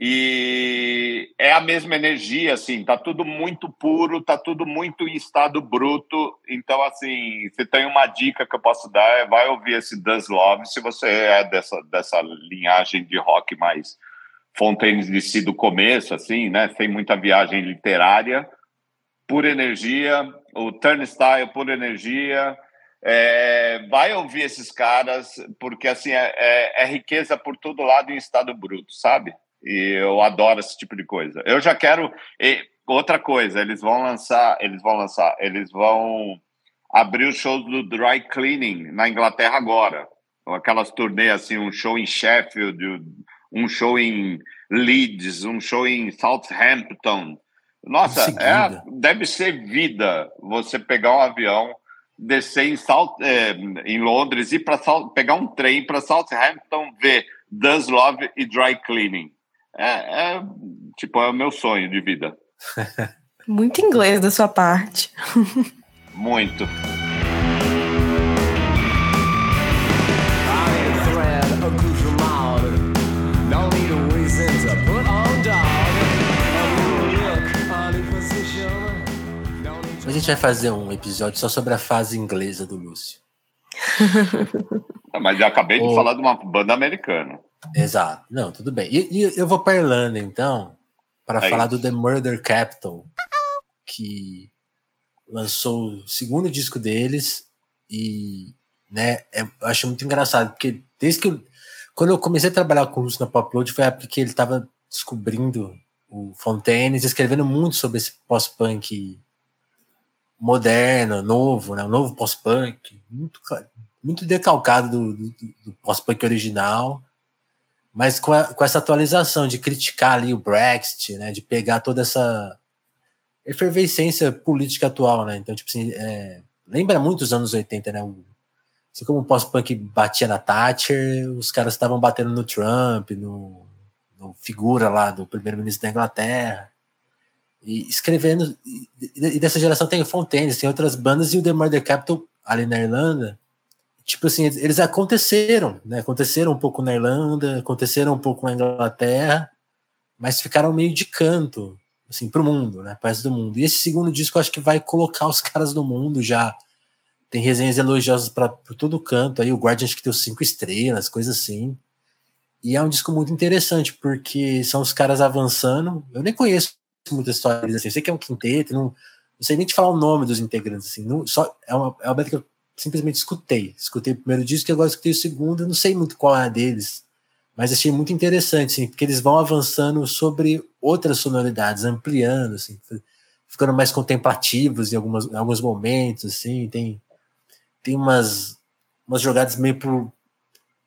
Speaker 3: e é a mesma energia, assim, tá tudo muito puro, tá tudo muito em estado bruto. Então, assim, se tem uma dica que eu posso dar, é vai ouvir esse Does Love, se você é dessa, dessa linhagem de rock mais Fontaines de Si do começo, assim, né? Tem muita viagem literária, pura energia, o Turnstile, pura energia. É, vai ouvir esses caras, porque, assim, é, é, é riqueza por todo lado em estado bruto, sabe? E eu adoro esse tipo de coisa. Eu já quero e, outra coisa, eles vão lançar, eles vão lançar, eles vão abrir o show do Dry Cleaning na Inglaterra agora. Aquelas turnês assim, um show em Sheffield, um show em Leeds, um show em Southampton. Nossa, é, deve ser vida você pegar um avião, descer em, South, é, em Londres e para pegar um trem para Southampton ver Does Love e Dry Cleaning é, é tipo, é o meu sonho de vida.
Speaker 2: Muito inglês da sua parte.
Speaker 3: Muito.
Speaker 1: Gente vai fazer um episódio só sobre a fase inglesa do Lúcio.
Speaker 3: Mas já acabei de falar de uma banda americana.
Speaker 1: Exato. Não, tudo bem. E, e eu vou para Irlanda, então, para
Speaker 3: É
Speaker 1: falar
Speaker 3: isso.
Speaker 1: do The Murder Capital, que lançou o segundo disco deles e, né, é- eu acho muito engraçado, porque desde que eu, quando eu comecei a trabalhar com o Lúcio na Popload, foi a época que ele estava descobrindo o Fontaines, escrevendo muito sobre esse pós-punk moderno, novo, né, o novo pós-punk, muito, muito decalcado do, do- do pós-punk original, mas com, a- com essa atualização de criticar ali o Brexit, né, de pegar toda essa efervescência política atual, né? Então, tipo assim, é, lembra muito os anos 80, né? Assim como o pós-punk batia na Thatcher, os caras estavam batendo no Trump, no, no figura lá do primeiro-ministro da Inglaterra. E escrevendo. E, dessa geração tem o Fontaines, tem outras bandas, e o The Murder Capital, ali na Irlanda, tipo assim, eles- aconteceram, né? Aconteceram um pouco na Irlanda, aconteceram um pouco na Inglaterra, mas ficaram meio de canto, assim, pro mundo, né? Resto do mundo. E esse segundo disco eu acho que vai colocar os caras no mundo já. Tem resenhas elogiosas para todo canto. Aí o Guardian acho que deu cinco estrelas, coisa assim. E é um disco muito interessante, porque são os caras avançando. Eu nem conheço muita história deles, assim. Eu sei que é um quinteto, não, não sei nem te falar o nome dos integrantes, assim. Não, só, é, uma, é uma banda que eu simplesmente escutei. Escutei o primeiro disco e agora escutei o segundo. Eu não sei muito qual é a deles, mas achei muito interessante, assim, porque eles vão avançando sobre outras sonoridades, ampliando, assim, ficando mais contemplativos em, algumas, em alguns momentos, assim. Tem, tem umas, umas jogadas meio por,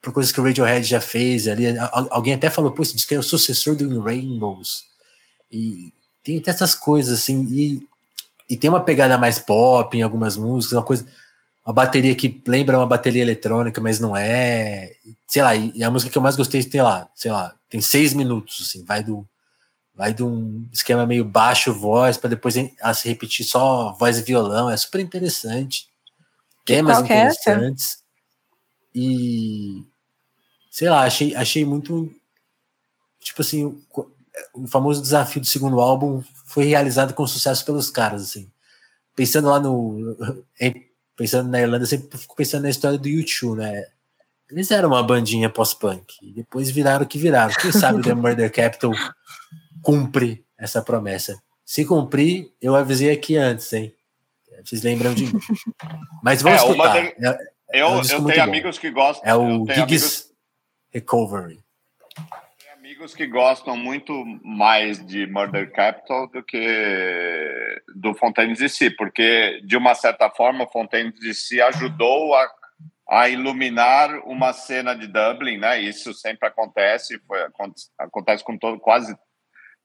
Speaker 1: por coisas que o Radiohead já fez ali. Al- Alguém até falou, pô, esse disco é o sucessor do In Rainbows. E tem até essas coisas, assim, e, e tem uma pegada mais pop em algumas músicas, uma coisa, uma bateria que lembra uma bateria eletrônica, mas não é. Sei lá, e, a música que eu mais gostei tem lá, sei lá, tem seis minutos, assim, vai do. Vai de um esquema meio baixo voz para depois a se repetir só voz e violão, é super interessante. Temas
Speaker 2: é essa?
Speaker 1: interessantes. E sei lá, achei, achei muito tipo assim, o, famoso desafio do segundo álbum foi realizado com sucesso pelos caras, assim. Pensando lá no pensando na Irlanda, sempre fico pensando na história do YouTube, né? Eles eram uma bandinha pós-punk e depois viraram o que viraram. Quem sabe o The Murder Capital cumpre essa promessa. Se cumprir, eu avisei aqui antes, hein? Vocês lembram de mim. Mas vamos
Speaker 3: É,
Speaker 1: escutar.
Speaker 3: Murder-
Speaker 1: É,
Speaker 3: Eu,
Speaker 1: É um
Speaker 3: eu tenho
Speaker 1: bom.
Speaker 3: amigos que gostam.
Speaker 1: é o
Speaker 3: tenho amigos,
Speaker 1: Recovery.
Speaker 3: Amigos que gostam muito mais de Murder Capital do que do Fontaines DC, porque de uma certa forma o Fontaines DC ajudou a, a iluminar uma cena de Dublin, né? Isso sempre acontece, foi, acon- acontece com todo, quase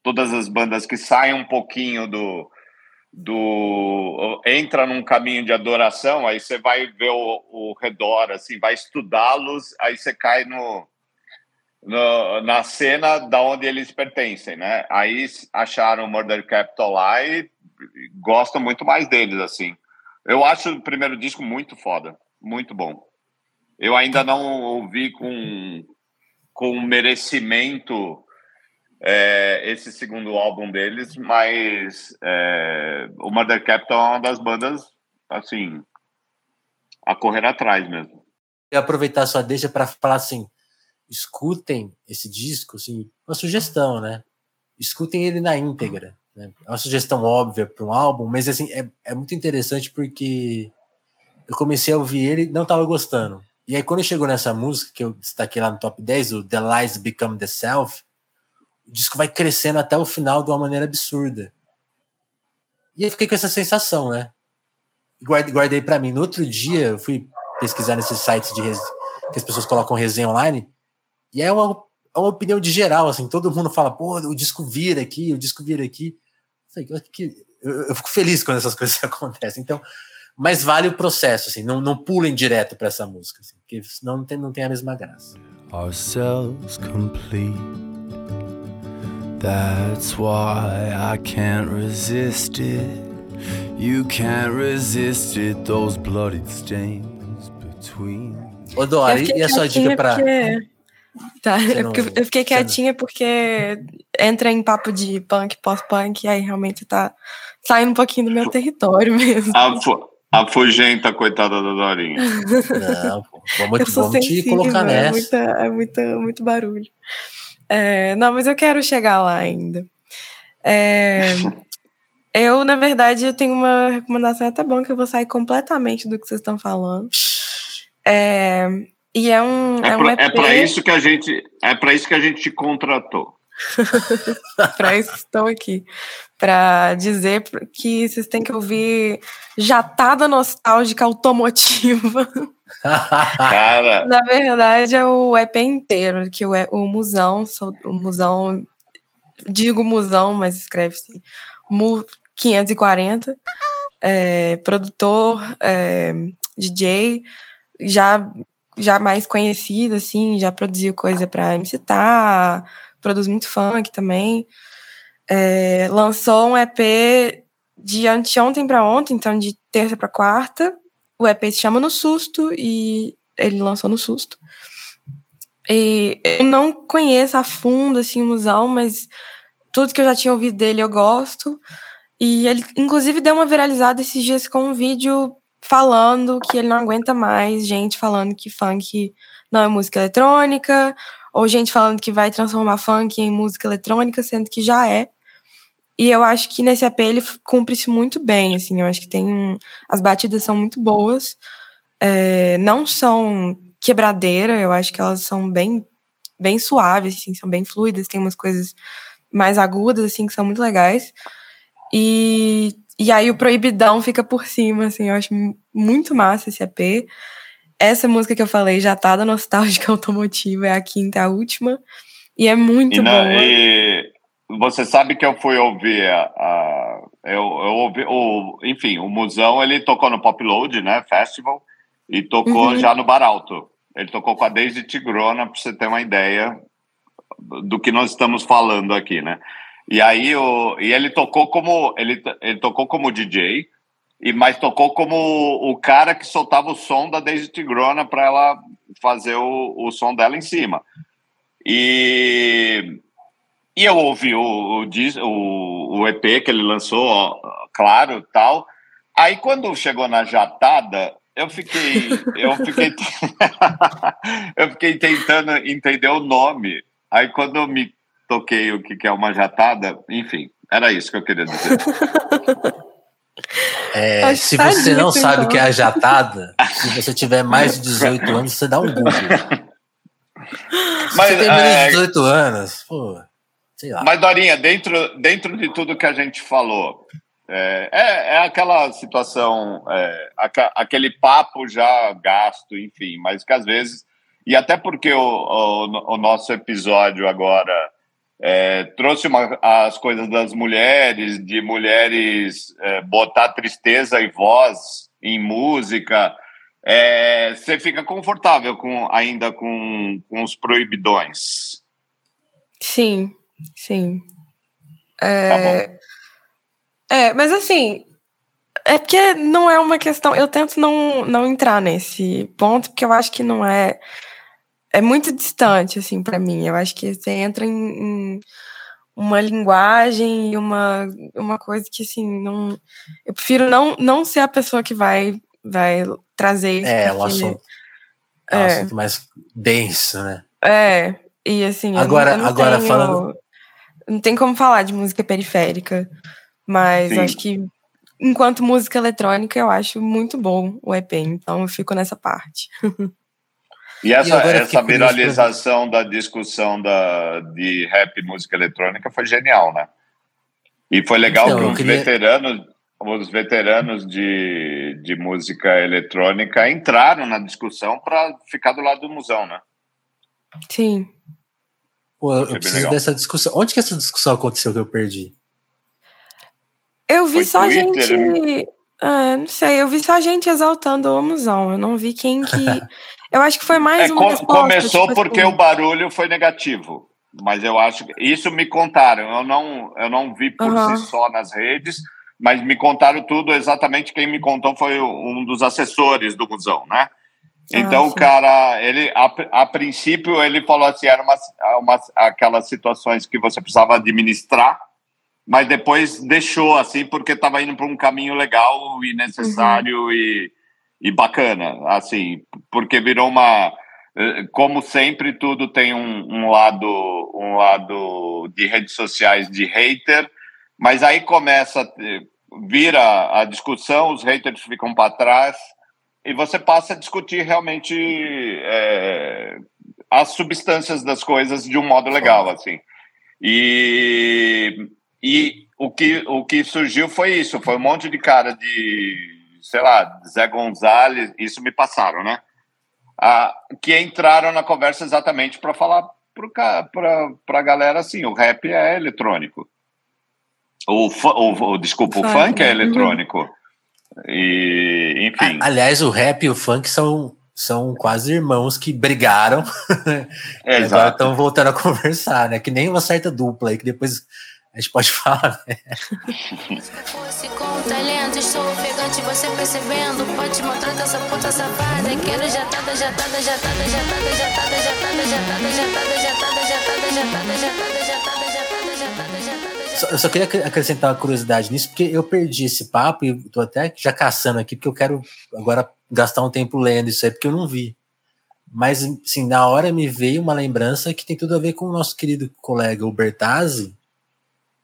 Speaker 3: todas as bandas que saem um pouquinho do do entra num caminho de adoração, aí você vai ver o, o redor, assim, vai estudá-los, aí você cai no, no- na cena da onde eles pertencem, né? Aí acharam o Murder Capital lá e gostam muito mais deles, assim. Eu acho o primeiro disco muito foda, muito bom. Eu ainda não ouvi com com merecimento é, esse segundo álbum deles, mas é, o Murder Capital é uma das bandas, assim, a correr atrás mesmo.
Speaker 1: E aproveitar sua deixa para falar assim: escutem esse disco, assim, uma sugestão, né? Escutem ele na íntegra. Né? É uma sugestão óbvia para um álbum, mas assim, é, é muito interessante porque eu comecei a ouvir ele não estava gostando. E aí, quando chegou nessa música, que eu destaquei lá no top 10, o The Lies Become the Self, o disco vai crescendo até o final de uma maneira absurda. E eu fiquei com essa sensação, né? Guardei, guardei para mim. No outro dia, eu fui pesquisar nesses sites de res- que as pessoas colocam resenha online, e é uma, é uma opinião de geral, assim, todo mundo fala, pô, o disco vira aqui, o disco vira aqui. Eu, eu- eu fico feliz quando essas coisas acontecem. Então, mas vale o processo, assim, não, não pulem direto para essa música, assim, porque senão não tem, não tem a mesma graça.
Speaker 5: ourselves complete. That's why I can't resist it. You can't resist it, those bloody stains between.
Speaker 1: Ô,
Speaker 2: fiquei
Speaker 1: e a sua dica para
Speaker 2: porque Tá, é
Speaker 1: não-
Speaker 2: eu fiquei
Speaker 1: você não-
Speaker 2: quietinha porque entra em papo de punk, pós-punk, e aí realmente tá saindo um pouquinho do meu território mesmo.
Speaker 3: A, fu- a fugenta, coitada da Dorinha.
Speaker 1: Não, pô,
Speaker 2: eu
Speaker 1: vamos,
Speaker 2: sou
Speaker 1: vamos te
Speaker 2: sensível,
Speaker 1: colocar
Speaker 2: é,
Speaker 1: nessa.
Speaker 2: muita, é muita, muito barulho. É, não, mas eu quero chegar lá ainda. É, eu, na verdade, eu tenho uma recomendação até bom que eu vou sair completamente do que vocês estão falando. É, e é um,
Speaker 3: É,
Speaker 2: é um
Speaker 3: é pra isso que a gente é para isso que a gente te contratou.
Speaker 2: para isso que estou aqui. Para dizer que vocês têm que ouvir Jatada Nostálgica Automotiva.
Speaker 3: Cara,
Speaker 2: Na verdade, é o EP inteiro, que o, o Musão, o Musão, digo Musão, mas escreve-se Mu 540, é, produtor, é, DJ, já, já mais conhecido, assim, já produziu coisa para MC Tá, produz muito funk também. É, lançou um EP de anteontem para ontem, então de terça para quarta. O EP se chama No Susto e ele lançou no susto. E eu não conheço a fundo assim, o Musão, mas tudo que eu já tinha ouvido dele eu gosto. E ele, inclusive, deu uma viralizada esses dias com um vídeo falando que ele não aguenta mais gente falando que funk não é música eletrônica, ou gente falando que vai transformar funk em música eletrônica, sendo que já é. E eu acho que nesse EP ele cumpre isso muito bem, assim, eu acho que tem as batidas são muito boas, é, não são quebradeira, eu acho que elas são bem, bem suaves, assim, são bem fluidas, tem umas coisas mais agudas, assim, que são muito legais. E, e aí o Proibidão fica por cima, assim, eu acho mu- muito massa esse EP. Essa música que eu falei, já tá da Nostálgica Automotiva, é a quinta, é a última. E é muito
Speaker 3: e, na-
Speaker 2: boa.
Speaker 3: e você sabe que eu fui ouvir a, a- eu, eu ouvi o enfim o Musão ele tocou no Pop Load né Festival e tocou
Speaker 2: Uhum.
Speaker 3: já no Bar Alto ele tocou com a Daisy Tigrona para você ter uma ideia do que nós estamos falando aqui né e aí o e ele tocou como ele, ele tocou como DJ e mas tocou como o cara que soltava o som da Daisy Tigrona para ela fazer o, o som dela em cima e e eu ouvi o, o, o, o EP que ele lançou, ó, claro, tal. Aí quando chegou na jatada, eu fiquei, eu fiquei, eu fiquei tentando entender o nome. Aí quando me toquei o que é uma jatada, enfim, era isso que eu queria dizer.
Speaker 1: É, se
Speaker 2: tá
Speaker 1: você não sabe o
Speaker 2: então.
Speaker 1: que é a jatada, se você tiver mais de 18 anos, você dá um Google. Se
Speaker 3: Mas,
Speaker 1: você tem menos
Speaker 3: é,
Speaker 1: de 18 anos, pô, sei lá.
Speaker 3: Mas, Dorinha, dentro, dentro de tudo que a gente falou, é, é, é aquela situação, é, aquele papo já gasto, enfim, mas que às vezes. E até porque o, o, o nosso episódio agora é, trouxe uma, as coisas das mulheres, de mulheres é, botar tristeza e voz em música. é, você fica confortável com, ainda com, com os proibidões.
Speaker 2: Sim, sim.
Speaker 3: Tá
Speaker 2: É, é, mas assim, é porque não é uma questão. Eu tento não, não entrar nesse ponto, porque eu acho que não é. É muito distante, assim, para mim. Eu acho que você entra em, em uma linguagem e uma, uma coisa que, assim, não. Eu prefiro não, não ser a pessoa que vai, vai trazer isso.
Speaker 1: É,
Speaker 2: porque-
Speaker 1: assunto, é um
Speaker 2: É.
Speaker 1: assunto mais denso, né?
Speaker 2: É, e assim, eu não-
Speaker 1: Agora-
Speaker 2: eu não,
Speaker 1: agora
Speaker 2: tenho,
Speaker 1: falando-
Speaker 2: não tem como falar de música periférica, mas
Speaker 3: Sim.
Speaker 2: acho que enquanto música eletrônica eu acho muito bom o EP, então eu fico nessa parte.
Speaker 3: E essa,
Speaker 1: E
Speaker 3: essa viralização da discussão da, de rap e música eletrônica foi genial, né? E foi legal
Speaker 1: Então,
Speaker 3: que os
Speaker 1: queria-
Speaker 3: veteranos, os veteranos de, de música eletrônica entraram na discussão para ficar do lado do musão, né?
Speaker 2: Sim.
Speaker 1: Pô, eu, preciso
Speaker 3: legal.
Speaker 1: dessa discussão. Onde que essa discussão aconteceu que eu perdi?
Speaker 2: Eu vi
Speaker 3: Foi
Speaker 2: só
Speaker 3: Twitter,
Speaker 2: gente. Ah, não sei, eu vi só gente exaltando o musão. Eu não vi quem que. Eu acho que foi mais
Speaker 3: É,
Speaker 2: uma
Speaker 3: co-
Speaker 2: resposta,
Speaker 3: começou
Speaker 2: tipo
Speaker 3: porque
Speaker 2: assim.
Speaker 3: o barulho foi negativo, mas eu acho que isso me contaram. Eu não, eu não vi por
Speaker 2: Aham.
Speaker 3: si só nas redes, mas me contaram tudo. Exatamente quem me contou foi um dos assessores do musão, né? Então,
Speaker 2: Ah,
Speaker 3: o
Speaker 2: sim.
Speaker 3: cara, ele a, a princípio ele falou assim, era uma, uma aquelas situações que você precisava administrar, mas depois deixou assim porque estava indo para um caminho legal e necessário e, e bacana, assim, porque virou uma eh, como sempre tudo tem um, um lado um lado de redes sociais de hater, mas aí começa vira a discussão, os haters ficam para trás e você passa a discutir realmente é, as substâncias das coisas de um modo legal, assim. E, e o, que, o que surgiu foi isso, foi um monte de cara de, sei lá, Zé Gonzalez, isso me passaram, né? Ah, que entraram na conversa exatamente para falar para a galera assim, o rap é eletrônico. O, o, o desculpa, o
Speaker 2: Funk,
Speaker 3: funk é
Speaker 2: né?
Speaker 3: eletrônico. E, enfim.
Speaker 1: A- aliás, o rap e o funk são, são quase irmãos que brigaram.
Speaker 3: É,
Speaker 1: e agora estão voltando a conversar, né? Que nem uma certa dupla aí, que depois a gente pode falar. né?
Speaker 6: Fosse com talento, estou ofegante, você percebendo. Pode maltratar essa puta safada. Quero jatada, jatada, jatada, jatada, jatada, jatada, jatada, jatada, jatada, jatada, jatada, jatada, jatada, jatada, jatada, jatada, jatada.
Speaker 1: Só- Eu só queria acre- acrescentar uma curiosidade nisso, porque eu perdi esse papo e tô até já caçando aqui, porque eu quero agora gastar um tempo lendo isso aí, porque eu não vi. Mas, assim, na hora me veio uma lembrança que tem tudo a ver com o nosso querido colega, o Bertazzi,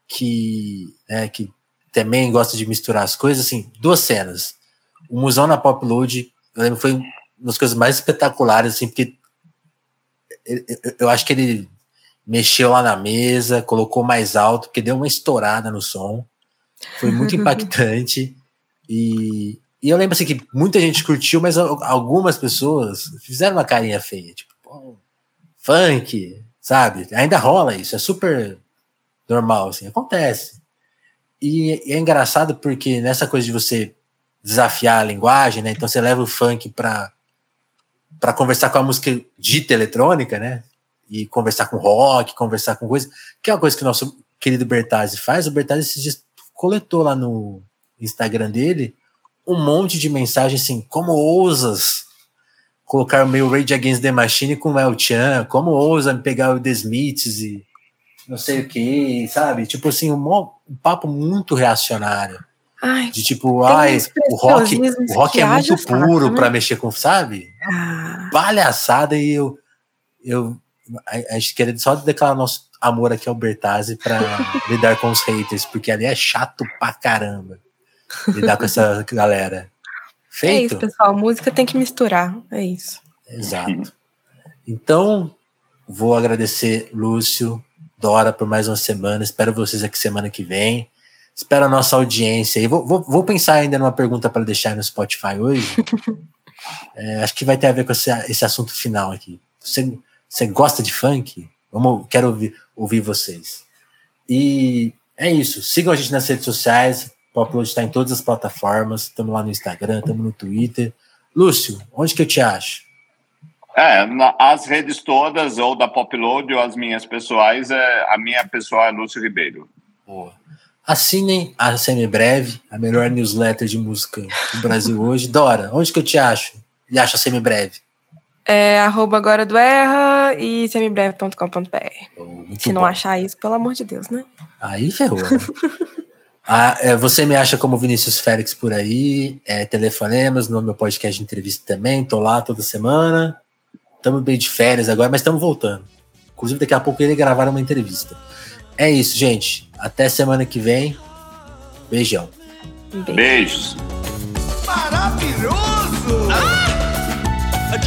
Speaker 1: que, né, que também gosta de misturar as coisas, assim, duas cenas. O Musão na Pop Load, eu lembro, foi uma das coisas mais espetaculares, assim, porque eu- acho que ele mexeu lá na mesa, colocou mais alto, porque deu uma estourada no som. Foi muito impactante. E, e eu lembro assim que muita gente curtiu, mas al- algumas pessoas fizeram uma carinha feia. Tipo, funk, sabe? Ainda rola isso, é super normal, assim, acontece. E, é engraçado porque nessa coisa de você desafiar a linguagem, né? Então você leva o funk para para conversar com a música dita eletrônica, né? E conversar com rock, conversar com coisa, que é uma coisa que o nosso querido Bertazzi faz. O Bertazzi esses dias coletou lá no Instagram dele um monte de mensagens assim, como ousas colocar o meu Rage Against the Machine com o El Chan, como ousa me pegar o The Smiths e não sei o que, sabe? Tipo assim, um, um papo muito reacionário.
Speaker 2: Ai,
Speaker 1: De tipo, ai, o rock, o rock é muito puro
Speaker 2: né?
Speaker 1: pra mexer com, sabe?
Speaker 2: ah,
Speaker 1: Palhaçada e eu, eu a, a gente queria só declarar nosso amor aqui ao Bertazzi pra lidar com os haters, porque ali é chato pra caramba lidar com essa galera.
Speaker 2: é
Speaker 1: Feito?
Speaker 2: isso, pessoal. Música tem que misturar. É isso.
Speaker 1: Exato. Então, vou agradecer Lúcio, Dora, por mais uma semana. Espero vocês aqui semana que vem. Espero a nossa audiência. E vou, vou, vou pensar ainda numa pergunta para deixar no Spotify hoje. É, acho que vai ter a ver com esse, esse assunto final aqui. Você, você gosta de funk? Vamos, quero ouvir, ouvir vocês. E é isso. Sigam a gente nas redes sociais. O Upload está em todas as plataformas. Estamos lá no Instagram, estamos no Twitter. Lúcio, onde que eu te acho?
Speaker 3: É, na- as redes todas, ou da Popload, ou as minhas pessoais, é, a minha pessoal é Lúcio Ribeiro.
Speaker 1: Boa. Assinem a Semibreve, a melhor newsletter de música do Brasil hoje. Dora, onde que eu te acho? E acho a Semibreve?
Speaker 2: É arroba agora do erra e semibreve.com.br.
Speaker 1: Oh,
Speaker 2: Se não
Speaker 1: bom.
Speaker 2: achar isso, pelo amor de Deus, né?
Speaker 1: Aí ferrou. né? Ah, é, você me acha como Vinícius Félix por aí, é, telefonemas no meu podcast de entrevista também, tô lá toda semana. Estamos bem de férias agora, mas estamos voltando. Inclusive, daqui a pouco irei gravar uma entrevista. É isso, gente. Até semana que vem. Beijão.
Speaker 2: Beijo.
Speaker 3: Beijos.
Speaker 4: Maravilhoso!
Speaker 7: A